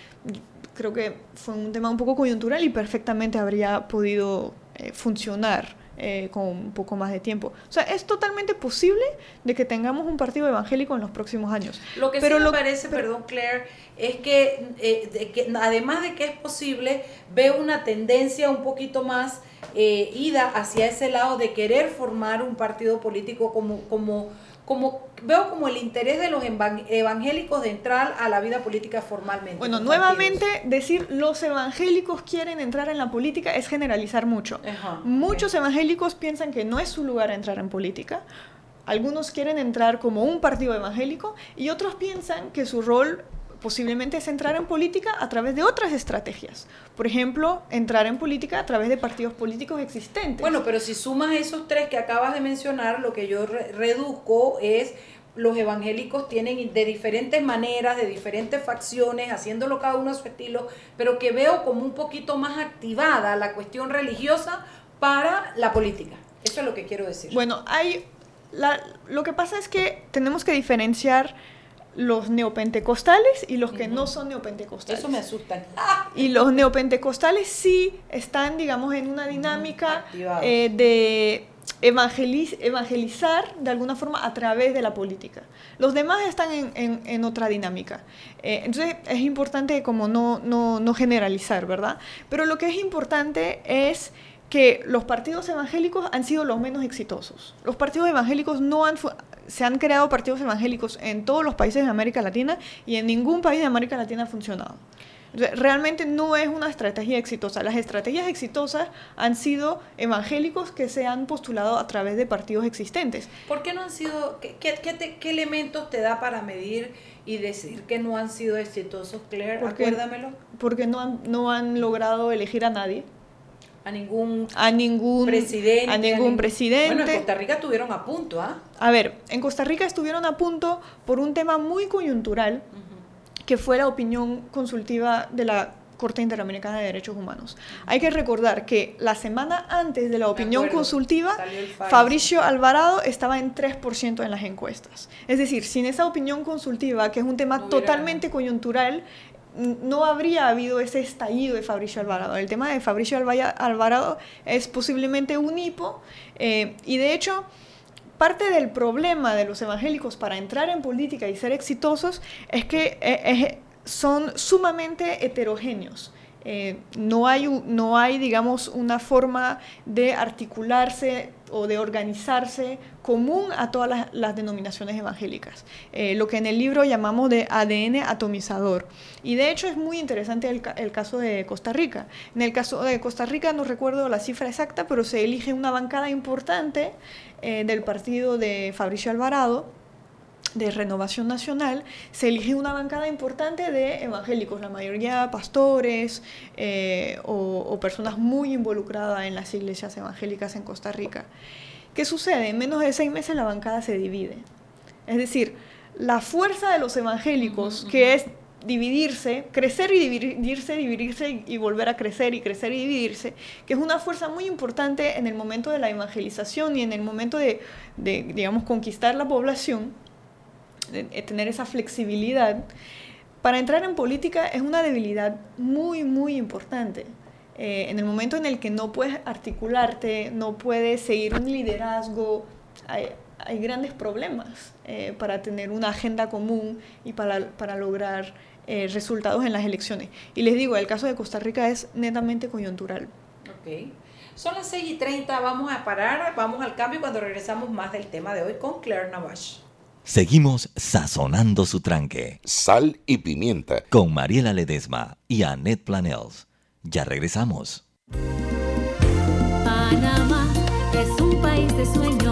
[SPEAKER 3] creo que fue un tema un poco coyuntural y perfectamente habría podido funcionar eh, con un poco más de tiempo. O sea, es totalmente posible de que tengamos un partido evangélico en los próximos años.
[SPEAKER 1] Lo que pero sí me parece, perdón Claire, es que, eh, que, además de que es posible, veo una tendencia un poquito más eh, ida hacia ese lado de querer formar un partido político como... como como veo como el interés de los evangélicos de entrar a la vida política formalmente.
[SPEAKER 3] Bueno, nuevamente decir los evangélicos quieren entrar en la política es generalizar mucho. Muchos evangélicos piensan que no es su lugar entrar en política. Algunos quieren entrar como un partido evangélico y otros piensan que su rol posiblemente es entrar en política a través de otras estrategias. Por ejemplo, entrar en política a través de partidos políticos existentes.
[SPEAKER 1] Bueno, pero si sumas esos tres que acabas de mencionar, lo que yo reduzco es los evangélicos tienen de diferentes maneras, de diferentes facciones, haciéndolo cada uno a su estilo, pero que veo como un poquito más activada la cuestión religiosa para la política. Eso es lo que quiero decir.
[SPEAKER 3] Bueno, hay lo que pasa es que tenemos que diferenciar los neopentecostales y los que no son neopentecostales.
[SPEAKER 1] Eso me asusta.
[SPEAKER 3] Y los neopentecostales sí están, digamos, en una dinámica eh, de evangelizar de alguna forma a través de la política. Los demás están en, otra dinámica. Eh, entonces es importante como no, no, no generalizar, ¿verdad? Pero lo que es importante es que los partidos evangélicos han sido los menos exitosos. Los partidos evangélicos no han se han creado partidos evangélicos en todos los países de América Latina y en ningún país de América Latina ha funcionado. Realmente no es una estrategia exitosa. Las estrategias exitosas han sido evangélicos que se han postulado a través de partidos existentes.
[SPEAKER 1] ¿Por qué no han sido, qué, qué, elementos te da para medir y decir que no han sido exitosos, Claire? Porque, Acuérdamelo.
[SPEAKER 3] Porque no han, no han logrado elegir a nadie
[SPEAKER 1] a ningún,
[SPEAKER 3] a ningún
[SPEAKER 1] presidente.
[SPEAKER 3] A ningún presidente.
[SPEAKER 1] Bueno, en Costa Rica estuvieron a punto, ¿ah?
[SPEAKER 3] A ver, en Costa Rica estuvieron a punto por un tema muy coyuntural, que fue la opinión consultiva de la Corte Interamericana de Derechos Humanos. Hay que recordar que la semana antes de la opinión consultiva, Fabricio Alvarado estaba en 3% en las encuestas. Es decir, sin esa opinión consultiva, que es un tema totalmente coyuntural, no habría habido ese estallido de Fabricio Alvarado. El tema de Fabricio Alvarado es posiblemente un hipo eh, y de hecho parte del problema de los evangélicos para entrar en política y ser exitosos es que eh, son sumamente heterogéneos. Eh, no, hay, no hay, digamos, una forma de articularse o de organizarse común a todas las, denominaciones evangélicas, eh, lo que en el libro llamamos de ADN atomizador. Y de hecho es muy interesante el, caso de Costa Rica. En el caso de Costa Rica no recuerdo la cifra exacta, pero se elige una bancada importante eh, del partido de Fabricio Alvarado, de Renovación Nacional, se elige una bancada importante de evangélicos, la mayoría pastores eh, o, personas muy involucradas en las iglesias evangélicas en Costa Rica. ¿Qué sucede? En menos de seis meses la bancada se divide. Es decir, la fuerza de los evangélicos, que es dividirse, crecer y dividirse, dividirse y volver a crecer y crecer y dividirse, que es una fuerza muy importante en el momento de la evangelización y en el momento de, de digamos, conquistar la población, tener esa flexibilidad, para entrar en política es una debilidad muy, muy importante. Eh, en el momento en el que no puedes articularte, no puedes seguir un liderazgo, hay, grandes problemas eh, para tener una agenda común y para, para lograr eh, resultados en las elecciones. Y les digo, el caso de Costa Rica es netamente coyuntural.
[SPEAKER 1] Ok. Son las 6 y 30, vamos a parar, vamos al cambio cuando regresamos más del tema de hoy con Claire Navash.
[SPEAKER 5] Seguimos sazonando su tranque.
[SPEAKER 6] Sal y pimienta.
[SPEAKER 5] Con Mariela Ledesma y Annette Planels. Ya regresamos.
[SPEAKER 9] Panamá es un país de sueños,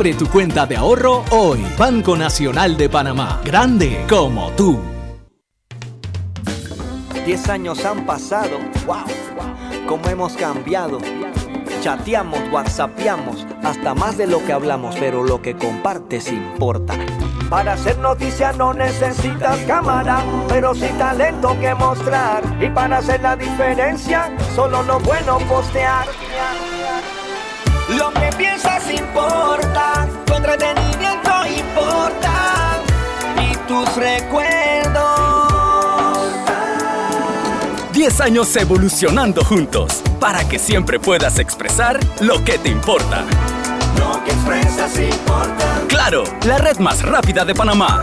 [SPEAKER 8] Abre tu cuenta de ahorro hoy. Banco Nacional de Panamá. Grande como tú.
[SPEAKER 7] Diez años han pasado, wow, cómo hemos cambiado. Chateamos, whatsappeamos, hasta más de lo que hablamos, pero lo que compartes importa. Para hacer noticia no necesitas cámara, pero sí talento que mostrar. Y para hacer la diferencia, solo lo bueno postear. Lo que piensas importa, tu entretenimiento importa y tus recuerdos.
[SPEAKER 8] 10 años evolucionando juntos para que siempre puedas expresar lo que te importa.
[SPEAKER 7] Lo que expresas importa.
[SPEAKER 8] Claro, la red más rápida de Panamá.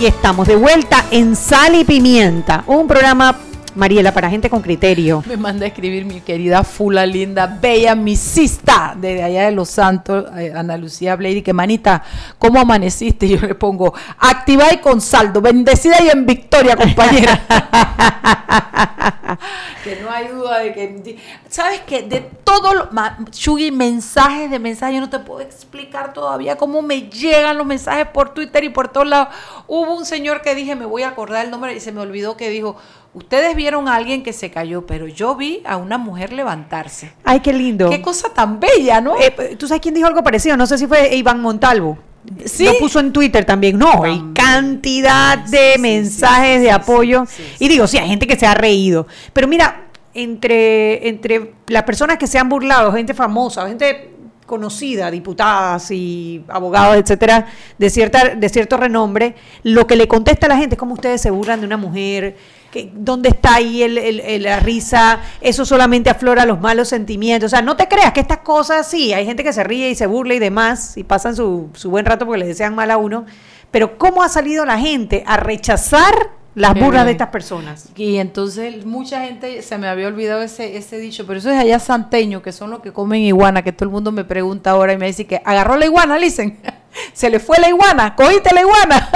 [SPEAKER 2] Y estamos de vuelta en Sal y Pimienta, un programa, Mariela, para gente con criterio.
[SPEAKER 1] Me manda a escribir mi querida Fula linda, bella misista, desde allá de Los Santos, eh, Ana Lucía Blady, que manita, ¿cómo amaneciste? Yo le pongo, activa y con saldo, bendecida y en victoria, compañera. que no hay duda de que, ¿sabes qué? De todo lo, Shugi, mensajes de mensajes, yo no te puedo explicar todavía cómo me llegan los mensajes por Twitter y por todos lados. Hubo un señor que dije, me voy a acordar el nombre y se me olvidó que dijo, ustedes vieron a alguien que se cayó, pero yo vi a una mujer levantarse.
[SPEAKER 2] Ay, qué lindo.
[SPEAKER 1] Qué cosa tan bella, ¿no?
[SPEAKER 2] Eh, ¿Tú sabes quién dijo algo parecido? No sé si fue Iván Montalvo.
[SPEAKER 1] Sí.
[SPEAKER 2] Lo puso en Twitter también. No, hay cantidad de mensajes de apoyo. y digo, sí, hay gente que se ha reído. Pero mira, entre, entre las personas que se han burlado, gente famosa, gente conocida, diputadas y abogados, etcétera, de cierta, de cierto renombre, lo que le contesta a la gente es como ustedes se burlan de una mujer, que, ¿dónde está ahí el- el- la risa? Eso solamente aflora los malos sentimientos. O sea, no te creas que estas cosas, sí, hay gente que se ríe y se burla y demás, y pasan su, su buen rato porque les desean mal a uno, pero ¿cómo ha salido la gente a rechazar las burlas de estas personas?
[SPEAKER 1] Y entonces mucha gente se me había olvidado ese, ese dicho, pero eso es allá santeño, que son los que comen iguana, que todo el mundo me pregunta ahora y me dice que agarró la iguana, dicen, se le fue la iguana, cogiste la iguana,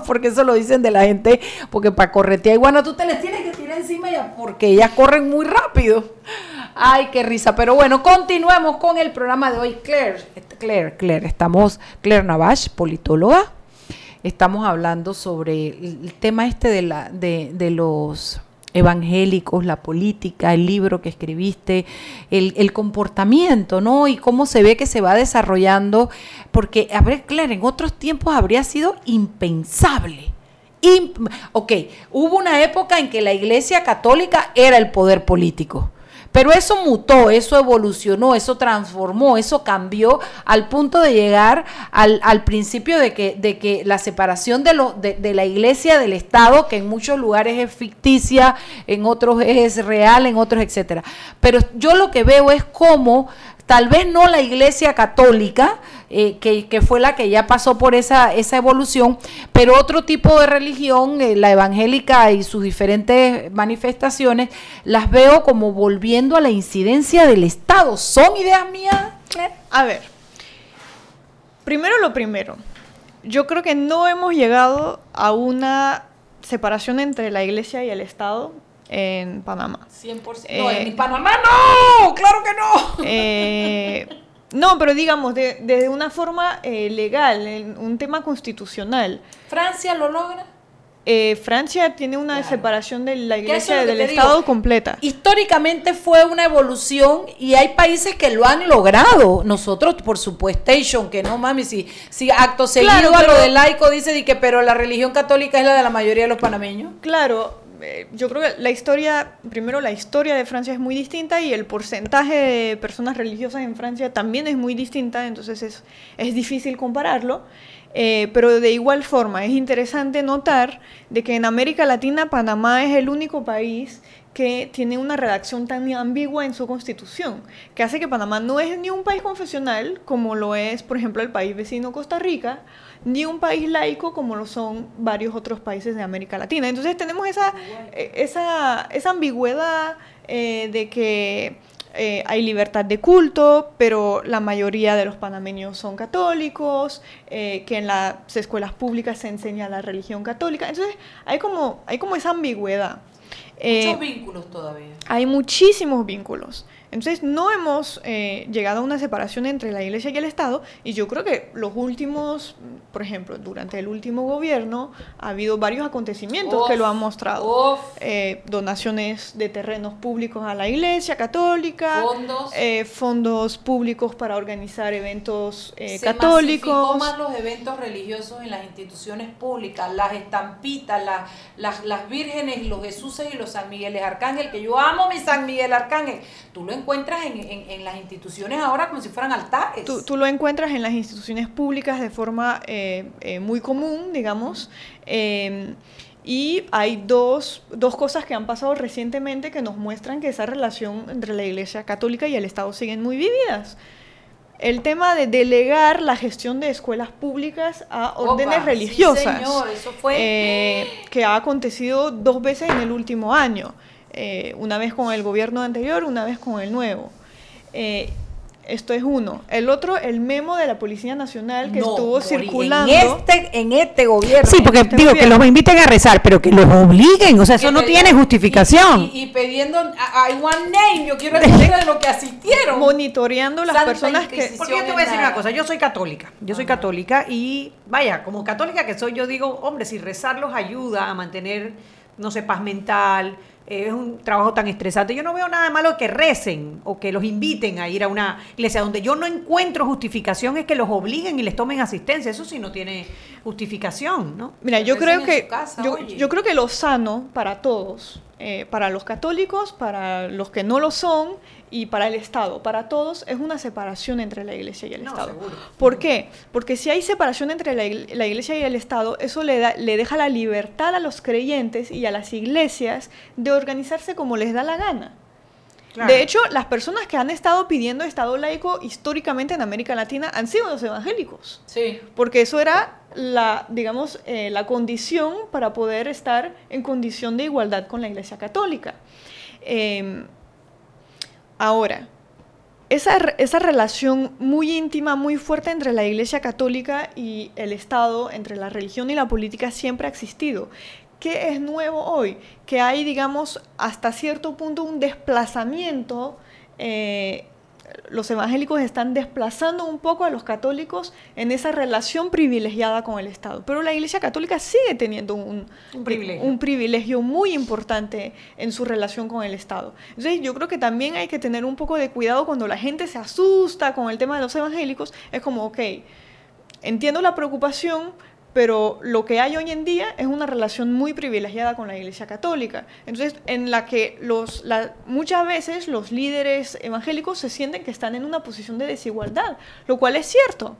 [SPEAKER 1] porque eso lo dicen de la gente, porque para corretear iguana tú te les tienes que tirar encima porque ellas corren muy rápido. Ay, qué risa. Pero bueno, continuemos con el programa de hoy. Claire, Claire, Claire, estamos, Claire Navash, politóloga, estamos hablando sobre el tema este de, la, de, de los evangélicos, la política, el libro que escribiste, el, comportamiento, ¿no? Y cómo se ve que se va desarrollando, porque, a ver, claro, en otros tiempos habría sido impensable. ok, hubo una época en que la Iglesia Católica era el poder político. Pero eso mutó, eso evolucionó, eso transformó, eso cambió al punto de llegar al, principio de que, de que la separación de, lo, de, de, la iglesia del Estado, que en muchos lugares es ficticia, en otros es real, en otros, etcétera. Pero yo lo que veo es cómo tal vez no la iglesia católica, eh, que, fue la que ya pasó por esa, esa evolución, pero otro tipo de religión, eh, la evangélica y sus diferentes manifestaciones, las veo como volviendo a la incidencia del Estado. ¿Son ideas mías?
[SPEAKER 3] A ver, primero lo primero, yo creo que no hemos llegado a una separación entre la iglesia y el Estado en Panamá.
[SPEAKER 1] 100%. no, en Panamá no, claro que no.
[SPEAKER 3] Eh, no, pero digamos, de, desde una forma eh, legal, un tema constitucional.
[SPEAKER 1] ¿Francia lo logra?
[SPEAKER 3] Eh, Francia tiene una separación de la iglesia del Estado completa.
[SPEAKER 1] Históricamente fue una evolución y hay países que lo han logrado. Nosotros, por supuesto, que no mami, si, si acto seguido a lo del laico dice que pero la religión católica es la de la mayoría de los panameños.
[SPEAKER 3] Claro, eh, yo creo que la historia, primero la historia de Francia es muy distinta y el porcentaje de personas religiosas en Francia también es muy distinta, entonces es, es difícil compararlo. Eh, pero de igual forma es interesante notar de que en América Latina Panamá es el único país que tiene una redacción tan ambigua en su constitución, que hace que Panamá no es ni un país confesional como lo es, por ejemplo, el país vecino Costa Rica, ni un país laico como lo son varios otros países de América Latina. Entonces tenemos esa, eh, esa, esa ambigüedad eh, de que eh, hay libertad de culto, pero la mayoría de los panameños son católicos, que en las escuelas públicas se enseña la religión católica. Entonces hay como, hay como esa ambigüedad.
[SPEAKER 1] Muchos vínculos todavía.
[SPEAKER 3] Hay muchísimos vínculos. Entonces no hemos eh, llegado a una separación entre la Iglesia y el Estado y yo creo que los últimos, por ejemplo, durante el último gobierno ha habido varios acontecimientos que lo han mostrado. Eh, donaciones de terrenos públicos a la Iglesia católica,
[SPEAKER 1] fondos,
[SPEAKER 3] eh, fondos públicos para organizar eventos Se católicos.
[SPEAKER 1] más los eventos religiosos en las instituciones públicas, las estampitas, las, las, las vírgenes, los Jesuses y los San Migueles Arcángel, que yo amo mi San Miguel Arcángel. Tú lo encuentras en, en, las instituciones ahora como si fueran altares.
[SPEAKER 3] Tú, tú, lo encuentras en las instituciones públicas de forma eh, eh, muy común, digamos. Em, y hay dos, dos, cosas que han pasado recientemente que nos muestran que esa relación entre la Iglesia Católica y el Estado siguen muy vividas. El tema de delegar la gestión de escuelas públicas a órdenes religiosas,
[SPEAKER 1] eso fue...
[SPEAKER 3] Eh, que ha acontecido dos veces en el último año. Eh, una vez con el gobierno anterior, una vez con el nuevo. Eh, esto es uno. El otro, el memo de la Policía Nacional que estuvo circulando.
[SPEAKER 1] En este, en este gobierno.
[SPEAKER 2] Sí, porque
[SPEAKER 1] este
[SPEAKER 2] digo que los inviten a rezar, pero que los obliguen. O sea, eso no tiene justificación.
[SPEAKER 1] Y, pidiendo, I want name, yo quiero decir de lo que asistieron.
[SPEAKER 3] Monitoreando las personas que.
[SPEAKER 2] Porque yo te voy a decir una cosa, yo soy católica. Yo soy católica y, vaya, como católica que soy, yo digo, hombre, si rezar los ayuda a mantener, no sé, paz mental es un trabajo tan estresante. Yo no veo nada malo que recen o que los inviten a ir a una iglesia. Donde yo no encuentro justificación es que los obliguen y les tomen asistencia. Eso sí no tiene justificación, ¿no?
[SPEAKER 3] Mira, yo creo que yo, creo que lo sano para todos, eh, para los católicos, para los que no lo son y para el Estado, para todos, es una separación entre la Iglesia y el Estado. ¿Por qué? Porque si hay separación entre la, Iglesia y el Estado, eso le, da, le deja la libertad a los creyentes y a las iglesias de organizarse como les da la gana. De hecho, las personas que han estado pidiendo Estado laico históricamente en América Latina han sido los evangélicos.
[SPEAKER 1] Sí.
[SPEAKER 3] Porque eso era la, digamos, eh, la condición para poder estar en condición de igualdad con la Iglesia Católica. Em, Ahora, esa, esa, relación muy íntima, muy fuerte entre la Iglesia Católica y el Estado, entre la religión y la política, siempre ha existido. ¿Qué es nuevo hoy? Que hay, digamos, hasta cierto punto un desplazamiento eh, los evangélicos están desplazando un poco a los católicos en esa relación privilegiada con el Estado. Pero la Iglesia Católica sigue teniendo un,
[SPEAKER 2] Un privilegio.
[SPEAKER 3] un privilegio muy importante en su relación con el Estado. Entonces yo creo que también hay que tener un poco de cuidado cuando la gente se asusta con el tema de los evangélicos. Es como, ok, entiendo la preocupación, pero lo que hay hoy en día es una relación muy privilegiada con la Iglesia Católica. Entonces, en la que los, la- muchas veces los líderes evangélicos se sienten que están en una posición de desigualdad, lo cual es cierto.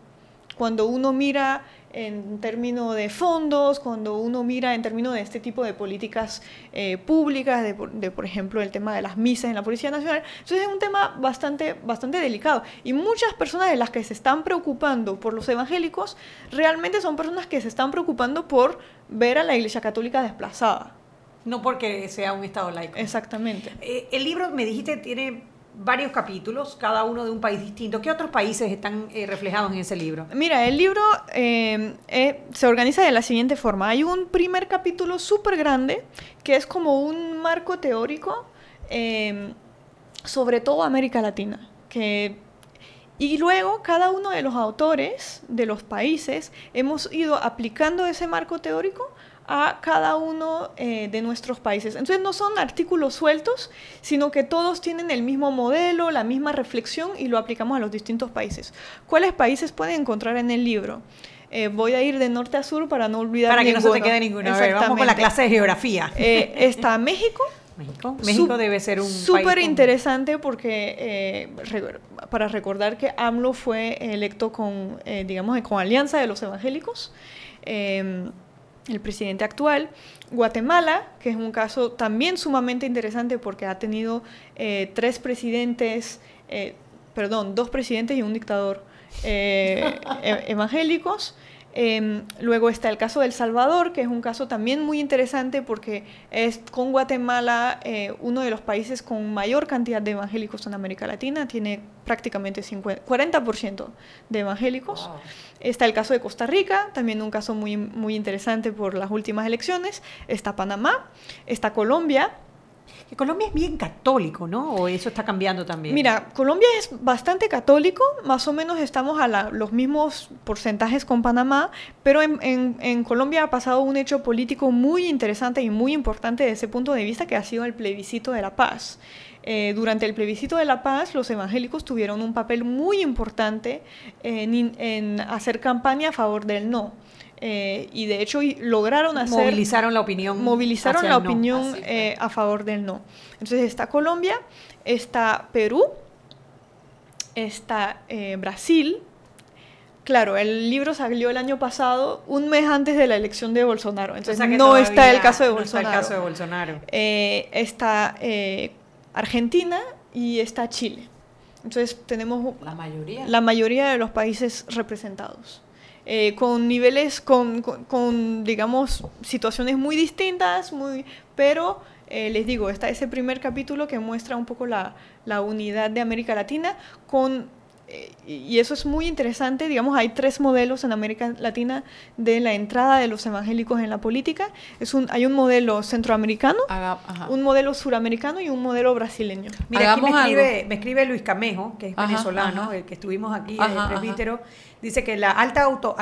[SPEAKER 3] Cuando uno mira en términos de fondos, cuando uno mira en términos de este tipo de políticas eh, públicas, de, por- de, por ejemplo el tema de las misas en la Policía Nacional, entonces es un tema bastante, bastante delicado. Y muchas personas de las que se están preocupando por los evangélicos realmente son personas que se están preocupando por ver a la Iglesia Católica desplazada.
[SPEAKER 2] No porque sea un Estado laico.
[SPEAKER 3] Exactamente.
[SPEAKER 2] Eh, el libro, me dijiste, tiene varios capítulos, cada uno de un país distinto. ¿Qué otros países están eh, reflejados en ese libro?
[SPEAKER 3] Mira, el libro eh, se organiza de la siguiente forma. Hay un primer capítulo súper grande que es como un marco teórico eh, sobre todo América Latina. Y luego cada uno de los autores de los países hemos ido aplicando ese marco teórico a cada uno eh, de nuestros países. Entonces no son artículos sueltos, sino que todos tienen el mismo modelo, la misma reflexión y lo aplicamos a los distintos países. ¿Cuáles países pueden encontrar en el libro? Eh, voy a ir de norte a sur para no olvidar
[SPEAKER 2] Para que no se te
[SPEAKER 3] ninguno.
[SPEAKER 2] quede ninguno. A ver, vamos con la clase de geografía.
[SPEAKER 3] Eh, está México.
[SPEAKER 2] México. México
[SPEAKER 3] Sup-
[SPEAKER 2] debe ser un
[SPEAKER 3] súper interesante porque eh, re- para recordar que AMLO fue electo con, digamos, con alianza de los evangélicos. El presidente actual, Guatemala, que es un caso también sumamente interesante porque ha tenido eh, tres presidentes, eh, perdón, dos presidentes y un dictador eh, e- evangélicos. Em, luego está el caso del Salvador, que es un caso también muy interesante porque es con Guatemala eh, uno de los países con mayor cantidad de evangélicos en América Latina, tiene prácticamente 50 40% de evangélicos. Está el caso de Costa Rica, también un caso muy, muy interesante por las últimas elecciones. Está Panamá, está Colombia,
[SPEAKER 2] Que Colombia es bien católico, ¿no? ¿O eso está cambiando también?
[SPEAKER 3] Mira, Colombia es bastante católico, más o menos estamos a la- los mismos porcentajes con Panamá, pero en, en- en Colombia ha pasado un hecho político muy interesante y muy importante desde ese punto de vista que ha sido el plebiscito de la paz. Eh, durante el plebiscito de la paz, los evangélicos tuvieron un papel muy importante en, en hacer campaña a favor del no. Eh, y de hecho lograron hacer...
[SPEAKER 2] Movilizaron la opinión
[SPEAKER 3] Movilizaron la
[SPEAKER 2] el no.
[SPEAKER 3] opinión
[SPEAKER 2] Así
[SPEAKER 3] eh, a favor del no. Entonces está Colombia, está Perú, está eh, Brasil. Claro, el libro salió el año pasado, un mes antes de la elección de Bolsonaro. Entonces
[SPEAKER 2] O sea
[SPEAKER 3] no está el caso de
[SPEAKER 2] no está
[SPEAKER 3] Bolsonaro.
[SPEAKER 2] el caso de Bolsonaro.
[SPEAKER 3] Eh, está eh, Argentina y está Chile. Entonces tenemos
[SPEAKER 1] La mayoría.
[SPEAKER 3] la mayoría de los países representados. Eh, con niveles, con, con- digamos, situaciones muy distintas, muy, pero eh, les digo, está ese primer capítulo que muestra un poco la, la unidad de América Latina con... eh, y eso es muy interesante, digamos, hay tres modelos en América Latina de la entrada de los evangélicos en la política. Es un, hay un modelo centroamericano, un modelo suramericano y un modelo brasileño.
[SPEAKER 2] Mira, aquí me escribe, me escribe Luis Camejo, que es
[SPEAKER 1] Ajá,
[SPEAKER 2] venezolano,
[SPEAKER 1] ajá.
[SPEAKER 2] el que estuvimos aquí,
[SPEAKER 1] Ajá,
[SPEAKER 2] el presbítero, dice que la alta auto-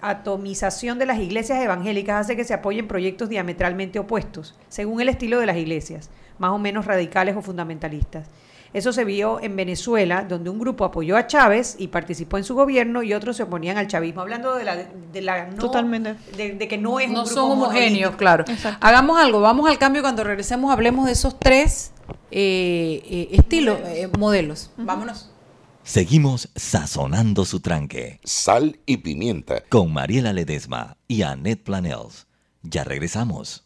[SPEAKER 2] atomización de las iglesias evangélicas hace que se apoyen proyectos diametralmente opuestos, según el estilo de las iglesias, más o menos radicales o fundamentalistas. Eso se vio en Venezuela, donde un grupo apoyó a Chávez y participó en su gobierno y otros se oponían al chavismo, hablando de la, de la no-
[SPEAKER 3] Totalmente.
[SPEAKER 2] De, de que no es
[SPEAKER 1] no
[SPEAKER 2] un grupo
[SPEAKER 1] son homogéneos, claro.
[SPEAKER 3] Exacto.
[SPEAKER 1] Hagamos algo, vamos al cambio cuando regresemos, hablemos de esos tres eh, eh, estilos, eh, modelos. Vámonos.
[SPEAKER 5] Seguimos sazonando su tranque.
[SPEAKER 6] Sal y pimienta.
[SPEAKER 5] Con Mariela Ledesma y Annette Planels. Ya regresamos.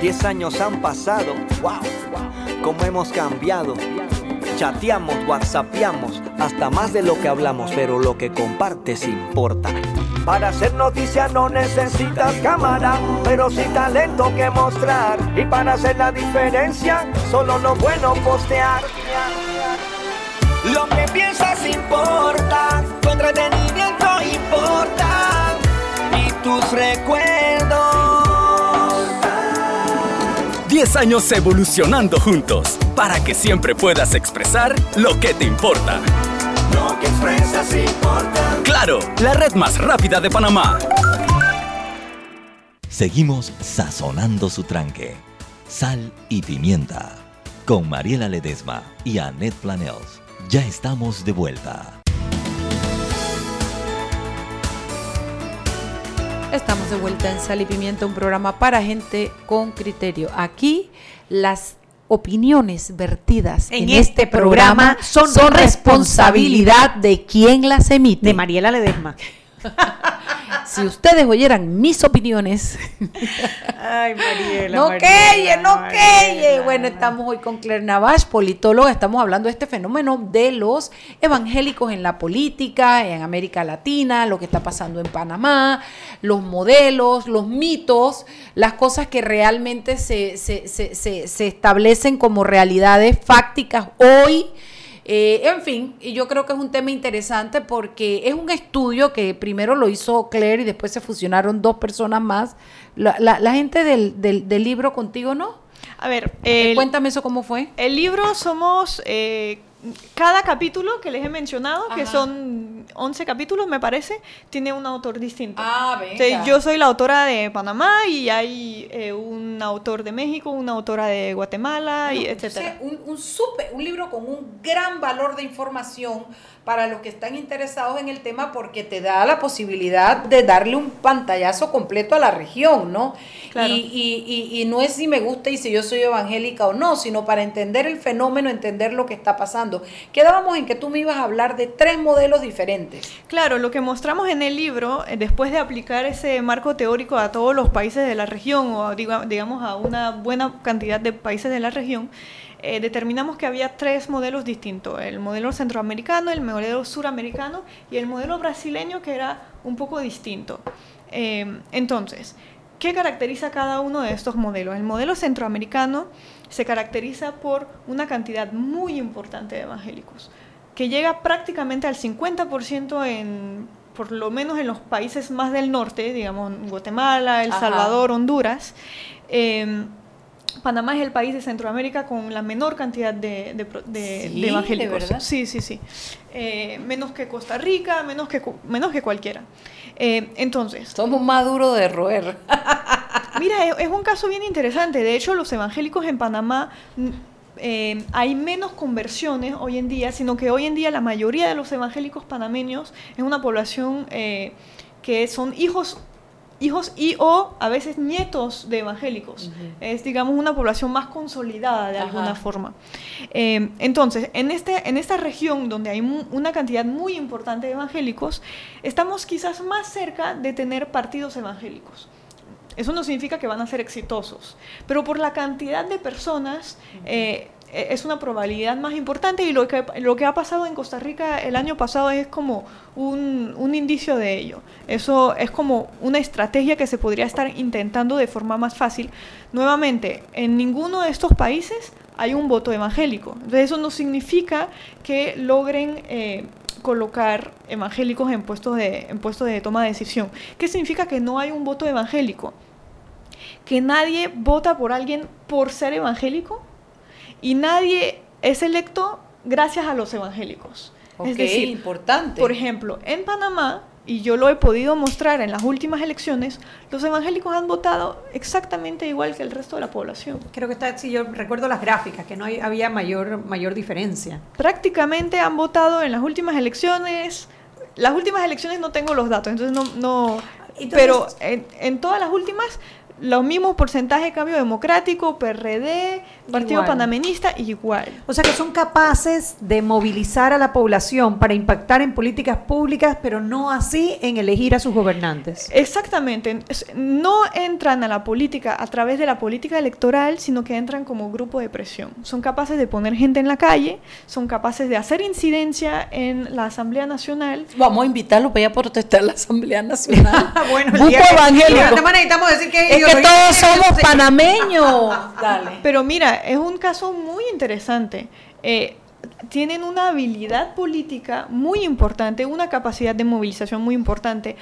[SPEAKER 7] Diez años han pasado, wow, cómo hemos cambiado. chateamos, whatsappeamos, hasta más de lo que hablamos, pero lo que compartes importa. Para hacer noticia no necesitas cámara, pero sí talento que mostrar. Y para hacer la diferencia, solo lo bueno postear. Lo que piensas importa, tu entretenimiento importa y tus recuerdos.
[SPEAKER 8] 10 años evolucionando juntos para que siempre puedas expresar lo que te importa.
[SPEAKER 7] Lo que expresas importa.
[SPEAKER 8] Claro, la red más rápida de Panamá.
[SPEAKER 5] Seguimos sazonando su tranque. Sal y pimienta. Con Mariela Ledesma y Annette Planels. Ya estamos de vuelta.
[SPEAKER 1] Estamos de vuelta en Sal y Pimienta, un programa para gente con criterio. Aquí las opiniones vertidas en,
[SPEAKER 2] En
[SPEAKER 1] este
[SPEAKER 2] este
[SPEAKER 1] programa
[SPEAKER 2] programa son
[SPEAKER 1] son, responsabilidad de quien las emite.
[SPEAKER 2] De Mariela Ledesma.
[SPEAKER 1] Si ustedes oyeran mis opiniones,
[SPEAKER 2] Ay, Mariela.
[SPEAKER 1] no queye, no queye. Bueno, estamos hoy con Claire Navash, politóloga. Estamos hablando de este fenómeno de los evangélicos en la política, en América Latina, lo que está pasando en Panamá, los modelos, los mitos, las cosas que realmente se, se, se, se, se establecen como realidades fácticas hoy. Eh, en fin, y yo creo que es un tema interesante porque es un estudio que primero lo hizo Claire y después se fusionaron dos personas más. La, la- la gente del, del- del libro contigo, ¿no?
[SPEAKER 3] A ver,
[SPEAKER 1] Eh, cuéntame eso cómo fue.
[SPEAKER 3] el libro somos eh, cada capítulo que les he mencionado, que
[SPEAKER 1] Ajá.
[SPEAKER 3] son 11 capítulos, me parece, tiene un autor distinto.
[SPEAKER 1] Ah,
[SPEAKER 3] Sí, yo soy la autora de Panamá y hay eh, un autor de México, una autora de Guatemala, y etcétera.
[SPEAKER 1] un, un, súper- un libro con un gran valor de información para los que están interesados en el tema porque te da la posibilidad de darle un pantallazo completo a la región, ¿no?
[SPEAKER 3] Claro.
[SPEAKER 1] Y, y- y- y no es si me gusta y si yo soy evangélica o no, sino para entender el fenómeno, entender lo que está pasando. Quedábamos en que tú me ibas a hablar de tres modelos diferentes.
[SPEAKER 3] Claro, lo que mostramos en el libro, eh, después de aplicar ese marco teórico a todos los países de la región, o digamos a una buena cantidad de países de la región, eh, determinamos que había tres modelos distintos, el modelo centroamericano, el modelo suramericano y el modelo brasileño que era un poco distinto. Eh, entonces, ¿qué caracteriza cada uno de estos modelos? El modelo centroamericano se caracteriza por una cantidad muy importante de evangélicos que llega prácticamente al 50% en, por lo menos en los países más del norte, digamos Guatemala, El
[SPEAKER 1] Ajá.
[SPEAKER 3] Salvador, Honduras. Eh, Panamá es el país de Centroamérica con la menor cantidad de, de
[SPEAKER 1] Sí,
[SPEAKER 3] de evangélicos. Sí, sí, sí. Eh, menos que Costa Rica, menos que, menos que cualquiera. Eh, entonces,
[SPEAKER 1] Somos más duros de roer.
[SPEAKER 3] Mira, es, es un caso bien interesante. De hecho, los evangélicos en Panamá eh, hay menos conversiones hoy en día, sino que hoy en día la mayoría de los evangélicos panameños es una población que son hijos hijos y o a veces nietos de evangélicos. Es, digamos, una población más consolidada de
[SPEAKER 1] Ajá.
[SPEAKER 3] alguna forma. Eh, entonces, en, este, en esta región donde hay una cantidad muy importante de evangélicos, estamos quizás más cerca de tener partidos evangélicos. Eso no significa que van a ser exitosos, pero por la cantidad de personas eh, es una probabilidad más importante y lo que, lo que ha pasado en Costa Rica el año pasado es como un, un indicio de ello. Eso es como una estrategia que se podría estar intentando de forma más fácil. Nuevamente, en ninguno de estos países hay un voto evangélico. Entonces eso no significa que logren... eh, colocar evangélicos en puestos de en puestos de toma de decisión. ¿Qué significa que no hay un voto evangélico? Que nadie vota por alguien por ser evangélico y nadie es electo gracias a los evangélicos.
[SPEAKER 1] Ok,
[SPEAKER 3] es decir,
[SPEAKER 1] importante.
[SPEAKER 3] por ejemplo, en Panamá, y yo lo he podido mostrar en las últimas elecciones, los evangélicos han votado exactamente igual que el resto de la población.
[SPEAKER 2] Creo que está, si yo recuerdo las gráficas, que no hay- había mayor, mayor diferencia.
[SPEAKER 3] prácticamente han votado en las últimas elecciones. Las últimas elecciones no tengo los datos, entonces no. no
[SPEAKER 2] Entonces-
[SPEAKER 3] pero en, en todas las últimas, los mismos porcentajes de cambio democrático, PRD, Partido
[SPEAKER 2] Igual.
[SPEAKER 3] Panameñista, igual.
[SPEAKER 2] O sea que son capaces de movilizar a la población para impactar en políticas públicas, pero no así en elegir a sus gobernantes.
[SPEAKER 3] Exactamente. No entran a la política a través de la política electoral, sino que entran como grupo de presión. Son capaces de poner gente en la calle, son capaces de hacer incidencia en la Asamblea Nacional.
[SPEAKER 1] Vamos a invitarlo para ir a protestar a la Asamblea Nacional.
[SPEAKER 2] bueno,
[SPEAKER 1] Grupo
[SPEAKER 2] el día
[SPEAKER 1] evangélico.
[SPEAKER 2] necesitamos decir que
[SPEAKER 1] es que todos somos panameños. Dale.
[SPEAKER 3] Pero mira, es un caso muy interesante. Eh, tienen una habilidad política muy importante, una capacidad de movilización muy importante.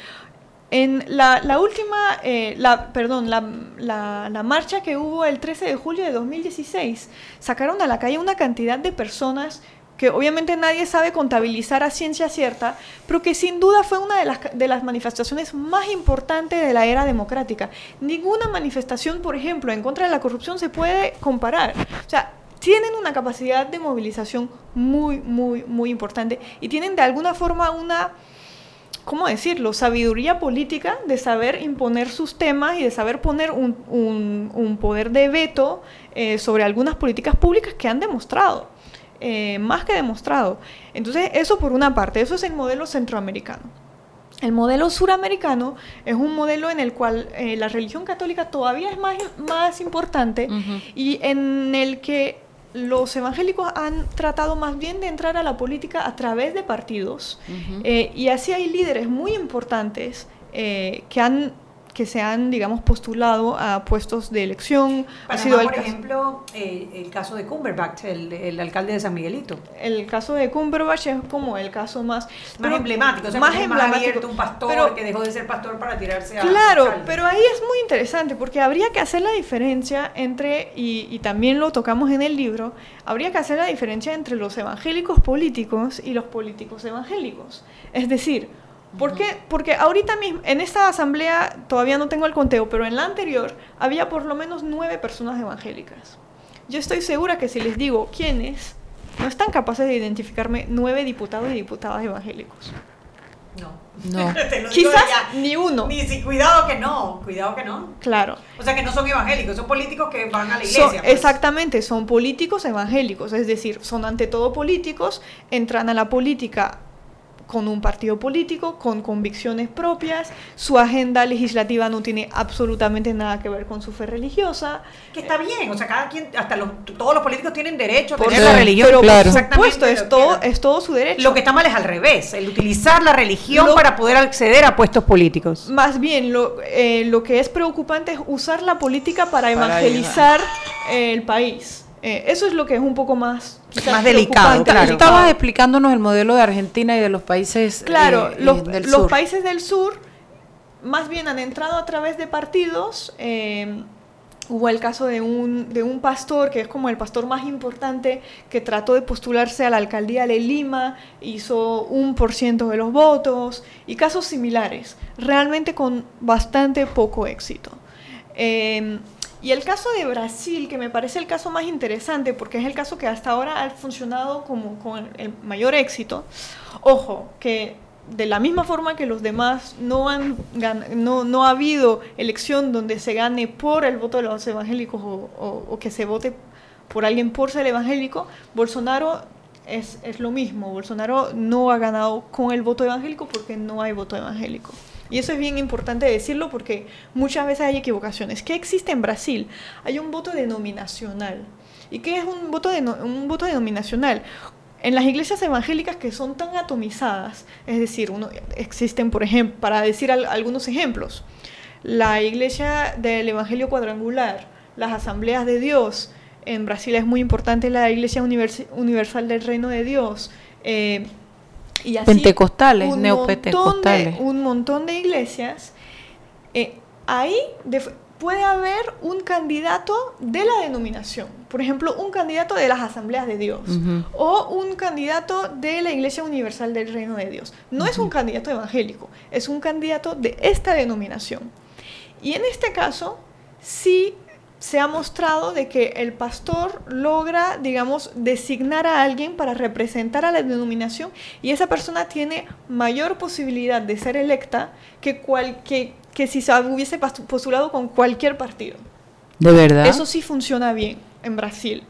[SPEAKER 3] En la, la última, eh, la, perdón, la, la- la marcha que hubo el 13 de julio de 2016, sacaron a la calle una cantidad de personas que obviamente nadie sabe contabilizar a ciencia cierta, pero que sin duda fue una de las, de las manifestaciones más importantes de la era democrática. Ninguna manifestación, por ejemplo, en contra de la corrupción se puede comparar. O sea, tienen una capacidad de movilización muy, muy, muy importante y tienen de alguna forma una ¿cómo decirlo? Sabiduría política de saber imponer sus temas y de saber poner un, un- un poder de veto eh, sobre algunas políticas públicas que han demostrado, eh, más que demostrado. Entonces, eso por una parte, eso es el modelo centroamericano. El modelo suramericano es un modelo en el cual eh, la religión católica todavía es más, más importante y en el que los evangélicos han tratado más bien de entrar a la política a través de partidos eh, y así hay líderes muy importantes que han que se han, digamos, postulado a puestos de elección. Ha
[SPEAKER 2] Panamá,
[SPEAKER 3] sido el
[SPEAKER 2] por
[SPEAKER 3] caso-
[SPEAKER 2] ejemplo, eh, el caso de Cumberbatch, el, el alcalde de San Miguelito.
[SPEAKER 3] el caso de Cumberbatch es como el caso más,
[SPEAKER 2] Más
[SPEAKER 3] pero-
[SPEAKER 2] emblemático, o sea,
[SPEAKER 3] más
[SPEAKER 2] es más
[SPEAKER 3] emblemático.
[SPEAKER 2] abierto, un pastor
[SPEAKER 3] Pero-
[SPEAKER 2] que dejó de ser pastor para tirarse a
[SPEAKER 3] Claro,
[SPEAKER 2] alcalde.
[SPEAKER 3] pero ahí es muy interesante porque habría que hacer la diferencia entre, y, y también lo tocamos en el libro, habría que hacer la diferencia entre los evangélicos políticos y los políticos evangélicos. Es decir, ¿por qué? Porque ahorita mismo, en esta asamblea todavía no tengo el conteo, pero en la anterior había por lo menos nueve personas evangélicas. Yo estoy segura que si les digo quiénes, no están capaces de identificarme nueve diputados y diputadas evangélicos.
[SPEAKER 2] No.
[SPEAKER 1] No.
[SPEAKER 3] Quizás
[SPEAKER 2] ya.
[SPEAKER 3] ni uno.
[SPEAKER 2] Ni si, cuidado que no, cuidado que no.
[SPEAKER 3] Claro.
[SPEAKER 2] O sea que no son evangélicos, son políticos que van a la
[SPEAKER 3] Son-
[SPEAKER 2] iglesia. pues.
[SPEAKER 3] exactamente, son políticos evangélicos, es decir, son ante todo políticos, entran a la política con un partido político, con convicciones propias, su agenda legislativa no tiene absolutamente nada que ver con su fe religiosa.
[SPEAKER 2] Que está bien, o sea, cada quien, hasta los, todos los políticos tienen derecho a
[SPEAKER 3] Por
[SPEAKER 2] tener la religión.
[SPEAKER 3] pero por
[SPEAKER 2] Exactamente
[SPEAKER 3] supuesto,
[SPEAKER 2] lo
[SPEAKER 3] es
[SPEAKER 2] que
[SPEAKER 3] todo, es todo su derecho.
[SPEAKER 2] Lo que está mal es al revés, el utilizar la religión
[SPEAKER 3] Lo-
[SPEAKER 2] para poder acceder a puestos políticos.
[SPEAKER 3] Más bien, lo, eh, lo que es preocupante es usar la política para
[SPEAKER 2] Para
[SPEAKER 3] evangelizar eh, el país. Eh, eso es lo que es un poco más,
[SPEAKER 2] Más delicado, claro.
[SPEAKER 1] Estabas explicándonos el modelo de Argentina y de los países
[SPEAKER 3] Claro,
[SPEAKER 1] eh,
[SPEAKER 3] los,
[SPEAKER 1] del
[SPEAKER 3] los
[SPEAKER 1] sur.
[SPEAKER 3] países del sur más bien han entrado a través de partidos. eh, hubo el caso de un, de un pastor que es como el pastor más importante que trató de postularse a la alcaldía de Lima, hizo un por ciento de los votos y casos similares, realmente con bastante poco éxito. Eh, y el caso de Brasil, que me parece el caso más interesante, porque es el caso que hasta ahora ha funcionado como con el mayor éxito. Ojo, que de la misma forma que los demás no han no, no ha habido elección donde se gane por el voto de los evangélicos o, o- o que se vote por alguien por ser evangélico, Bolsonaro es, es lo mismo. Bolsonaro no ha ganado con el voto evangélico porque no hay voto evangélico. Y eso es bien importante decirlo porque muchas veces hay equivocaciones. ¿Qué existe en Brasil? Hay un voto denominacional. ¿Y qué es un voto, deno- un voto denominacional? En las iglesias evangélicas que son tan atomizadas, es decir, uno, existen, por ejemplo, para decir al- algunos ejemplos, la iglesia del Evangelio Cuadrangular, las asambleas de Dios, en Brasil es muy importante la iglesia Univers- universal del reino de Dios, eh, y así
[SPEAKER 1] Pentecostales,
[SPEAKER 3] un
[SPEAKER 1] neopentecostales.
[SPEAKER 3] montón de- un montón de iglesias, eh, ahí de- puede haber un candidato de la denominación. Por ejemplo, un candidato de las asambleas de Dios o un candidato de la Iglesia Universal del Reino de Dios. No es un candidato evangélico, es un candidato de esta denominación. Y en este caso, sí se ha mostrado de que el pastor logra, digamos, designar a alguien para representar a la denominación y esa persona tiene mayor posibilidad de ser electa que, cual, que, que si se hubiese postulado con cualquier partido.
[SPEAKER 1] ¿De verdad?
[SPEAKER 3] Eso sí funciona bien en Brasil.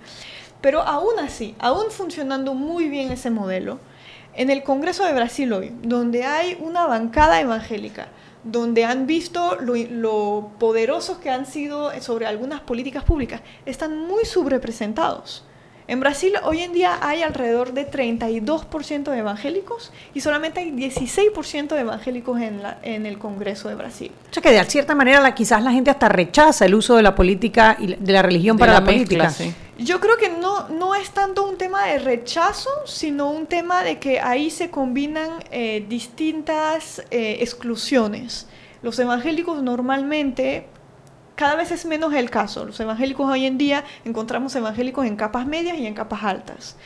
[SPEAKER 3] Pero aún así, aún funcionando muy bien ese modelo, en el Congreso de Brasil hoy, donde hay una bancada evangélica, donde han visto lo, lo poderosos que han sido sobre algunas políticas públicas, están muy subrepresentados. En Brasil hoy en día hay alrededor de 32% de evangélicos y solamente hay 16% de evangélicos en, la, en el Congreso de Brasil.
[SPEAKER 2] O sea que de cierta manera la, quizás la gente hasta rechaza el uso de la política y de la religión para la, política.
[SPEAKER 3] Yo creo que no, no es tanto un tema de rechazo, sino un tema de que ahí se combinan eh, distintas eh, exclusiones. Los evangélicos normalmente cada vez es menos el caso. Los evangélicos hoy en día encontramos evangélicos en capas medias y en capas altas.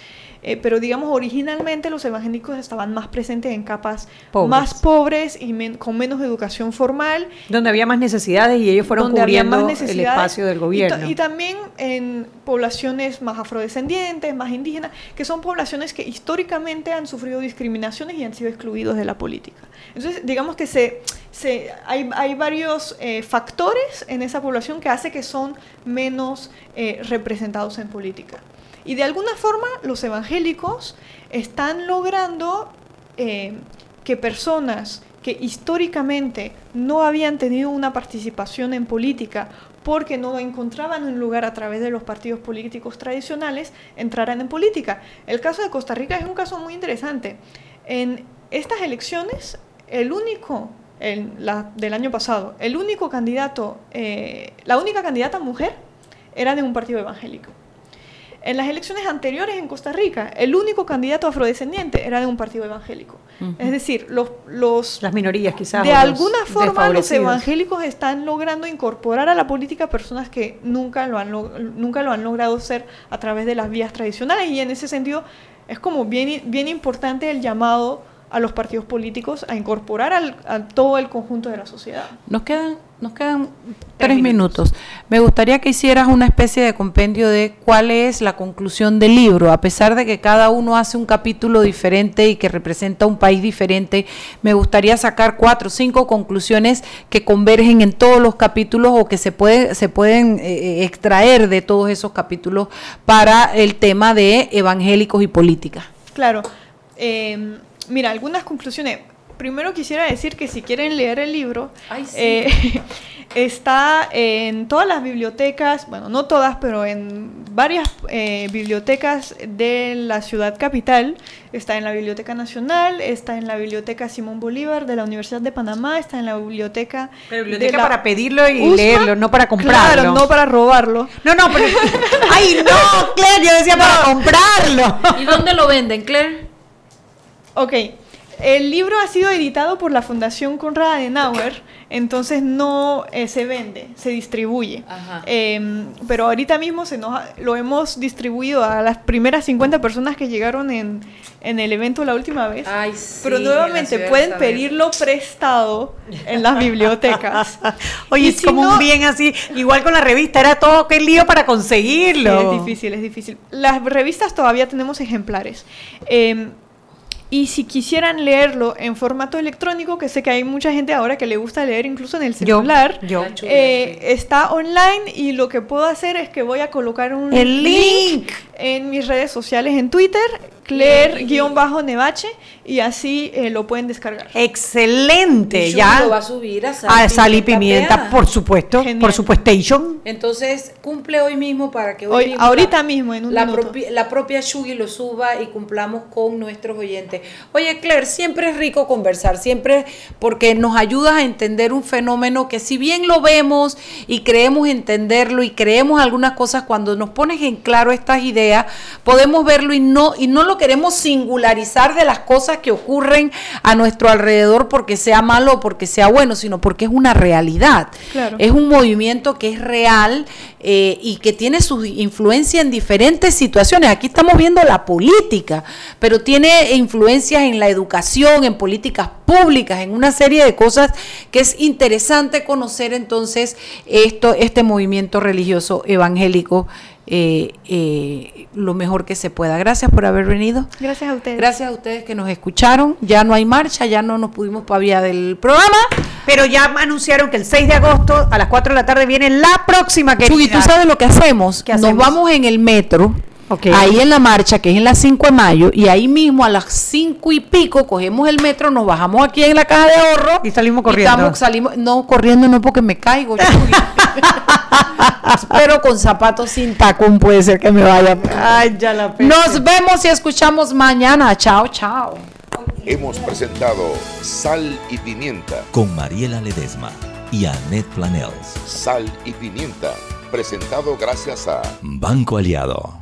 [SPEAKER 3] Eh, pero digamos, originalmente los evangélicos estaban más presentes en capas más pobres y con menos educación formal.
[SPEAKER 2] Donde había más necesidades y ellos fueron cubriendo el espacio del gobierno.
[SPEAKER 3] Y, también en poblaciones más afrodescendientes, más indígenas, que son poblaciones que históricamente han sufrido discriminaciones y han sido excluidos de la política. Entonces, digamos que se, se, hay, hay varios eh, factores en esa población que hace que son menos eh, representados en política. Y de alguna forma los evangélicos están logrando eh, que personas que históricamente no habían tenido una participación en política porque no encontraban un lugar a través de los partidos políticos tradicionales, entraran en política. El caso de Costa Rica es un caso muy interesante. En estas elecciones, el único, la, del año pasado, el único candidato, eh, la única candidata mujer era de un partido evangélico. En las elecciones anteriores en Costa Rica, el único candidato afrodescendiente era de un partido evangélico. Es decir, los, los...
[SPEAKER 2] Las minorías quizás.
[SPEAKER 3] De alguna forma los evangélicos están logrando incorporar a la política personas que nunca lo, han nunca lo han logrado ser a través de las vías tradicionales y en ese sentido es como bien, bien importante el llamado a los partidos políticos a incorporar al, a todo el conjunto de la sociedad.
[SPEAKER 1] Nos quedan, nos quedan tres, minutos. Me gustaría que hicieras una especie de compendio de cuál es la conclusión del libro, a pesar de que cada uno hace un capítulo diferente y que representa un país diferente. Me gustaría sacar cuatro o cinco conclusiones que convergen en todos los capítulos o que se, puede, se pueden eh, eh, extraer de todos esos capítulos para el tema de evangélicos y política.
[SPEAKER 3] Claro. Eh, Mira, algunas conclusiones. Primero quisiera decir que si quieren leer el libro, eh, está en todas las bibliotecas, bueno, no todas, pero en varias eh, bibliotecas de la ciudad capital. Está en la Biblioteca Nacional, está en la Biblioteca Simón Bolívar de la Universidad de Panamá, está en la biblioteca...
[SPEAKER 2] biblioteca para pedirlo y leerlo, no para comprarlo.
[SPEAKER 3] Claro, no para robarlo.
[SPEAKER 2] No, no, pero... ¡Ay, no, Claire! Yo decía para comprarlo.
[SPEAKER 1] ¿Y dónde lo venden, Claire?
[SPEAKER 3] Ok, el libro ha sido editado por la Fundación Conrad Adenauer, entonces no eh, se vende, se distribuye. Em, pero ahorita mismo se nos lo hemos distribuido a las primeras 50 personas que llegaron en, el evento la última vez. pero nuevamente pueden pedirlo prestado en las bibliotecas.
[SPEAKER 2] Oye, es como un bien así, igual con la revista, era todo qué lío para conseguirlo.
[SPEAKER 3] es difícil, es difícil. Las revistas todavía tenemos ejemplares. Eh, y si quisieran leerlo en formato electrónico, que sé que hay mucha gente ahora que le gusta leer incluso en el celular, eh, está online y lo que puedo hacer es que voy a colocar un
[SPEAKER 2] link.
[SPEAKER 3] en mis redes sociales en Twitter Claire-Nevache y así eh, lo pueden descargar.
[SPEAKER 2] Excelente, ya.
[SPEAKER 1] Lo va a subir a
[SPEAKER 2] Sal, y Pimienta, por supuesto, por supuesto.
[SPEAKER 1] Entonces, cumple hoy mismo para que
[SPEAKER 3] hoy, ahorita mismo en un
[SPEAKER 1] la, la propia Shugi lo suba y cumplamos con nuestros oyentes. Oye, Claire, siempre es rico conversar, siempre porque nos ayudas a entender un fenómeno que si bien lo vemos y creemos entenderlo y creemos algunas cosas cuando nos pones en claro estas ideas, podemos verlo y no y no lo queremos singularizar de las cosas que ocurren a nuestro alrededor porque sea malo o porque sea bueno, sino porque es una realidad. Es un movimiento que es real eh, y que tiene su influencia en diferentes situaciones. Aquí estamos viendo la política, pero tiene influencias en la educación, en políticas públicas públicas, en una serie de cosas que es interesante conocer entonces esto, este movimiento religioso evangélico eh, eh, lo mejor que se pueda. Gracias por haber venido.
[SPEAKER 3] Gracias a ustedes.
[SPEAKER 1] Gracias a ustedes que nos escucharon. Ya no hay marcha, ya no nos pudimos paviar del programa.
[SPEAKER 2] Pero ya anunciaron que el 6 de agosto a las 4 de la tarde viene la próxima que
[SPEAKER 1] Chuy, ¿tú sabes lo que hacemos?
[SPEAKER 2] ¿Qué
[SPEAKER 1] Nos vamos en el metro.
[SPEAKER 2] Ok.
[SPEAKER 1] Ahí en la marcha, que es en las 5 de mayo, y ahí mismo a las 5 y pico cogemos el metro, nos bajamos aquí en la caja de ahorro.
[SPEAKER 2] Y salimos corriendo.
[SPEAKER 1] estamos- salimos, no, corriendo no porque me caigo. Pero con zapatos sin tacón puede ser que me vaya.
[SPEAKER 2] Ay, ya la
[SPEAKER 1] Nos vemos y escuchamos mañana. Chao, chao.
[SPEAKER 6] Hemos presentado Sal y Pimienta.
[SPEAKER 5] Con Mariela Ledesma y Annette Planels.
[SPEAKER 6] Sal y Pimienta. Presentado gracias a
[SPEAKER 5] Banco Aliado.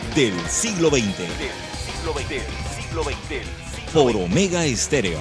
[SPEAKER 5] del siglo XX por Omega Estéreo.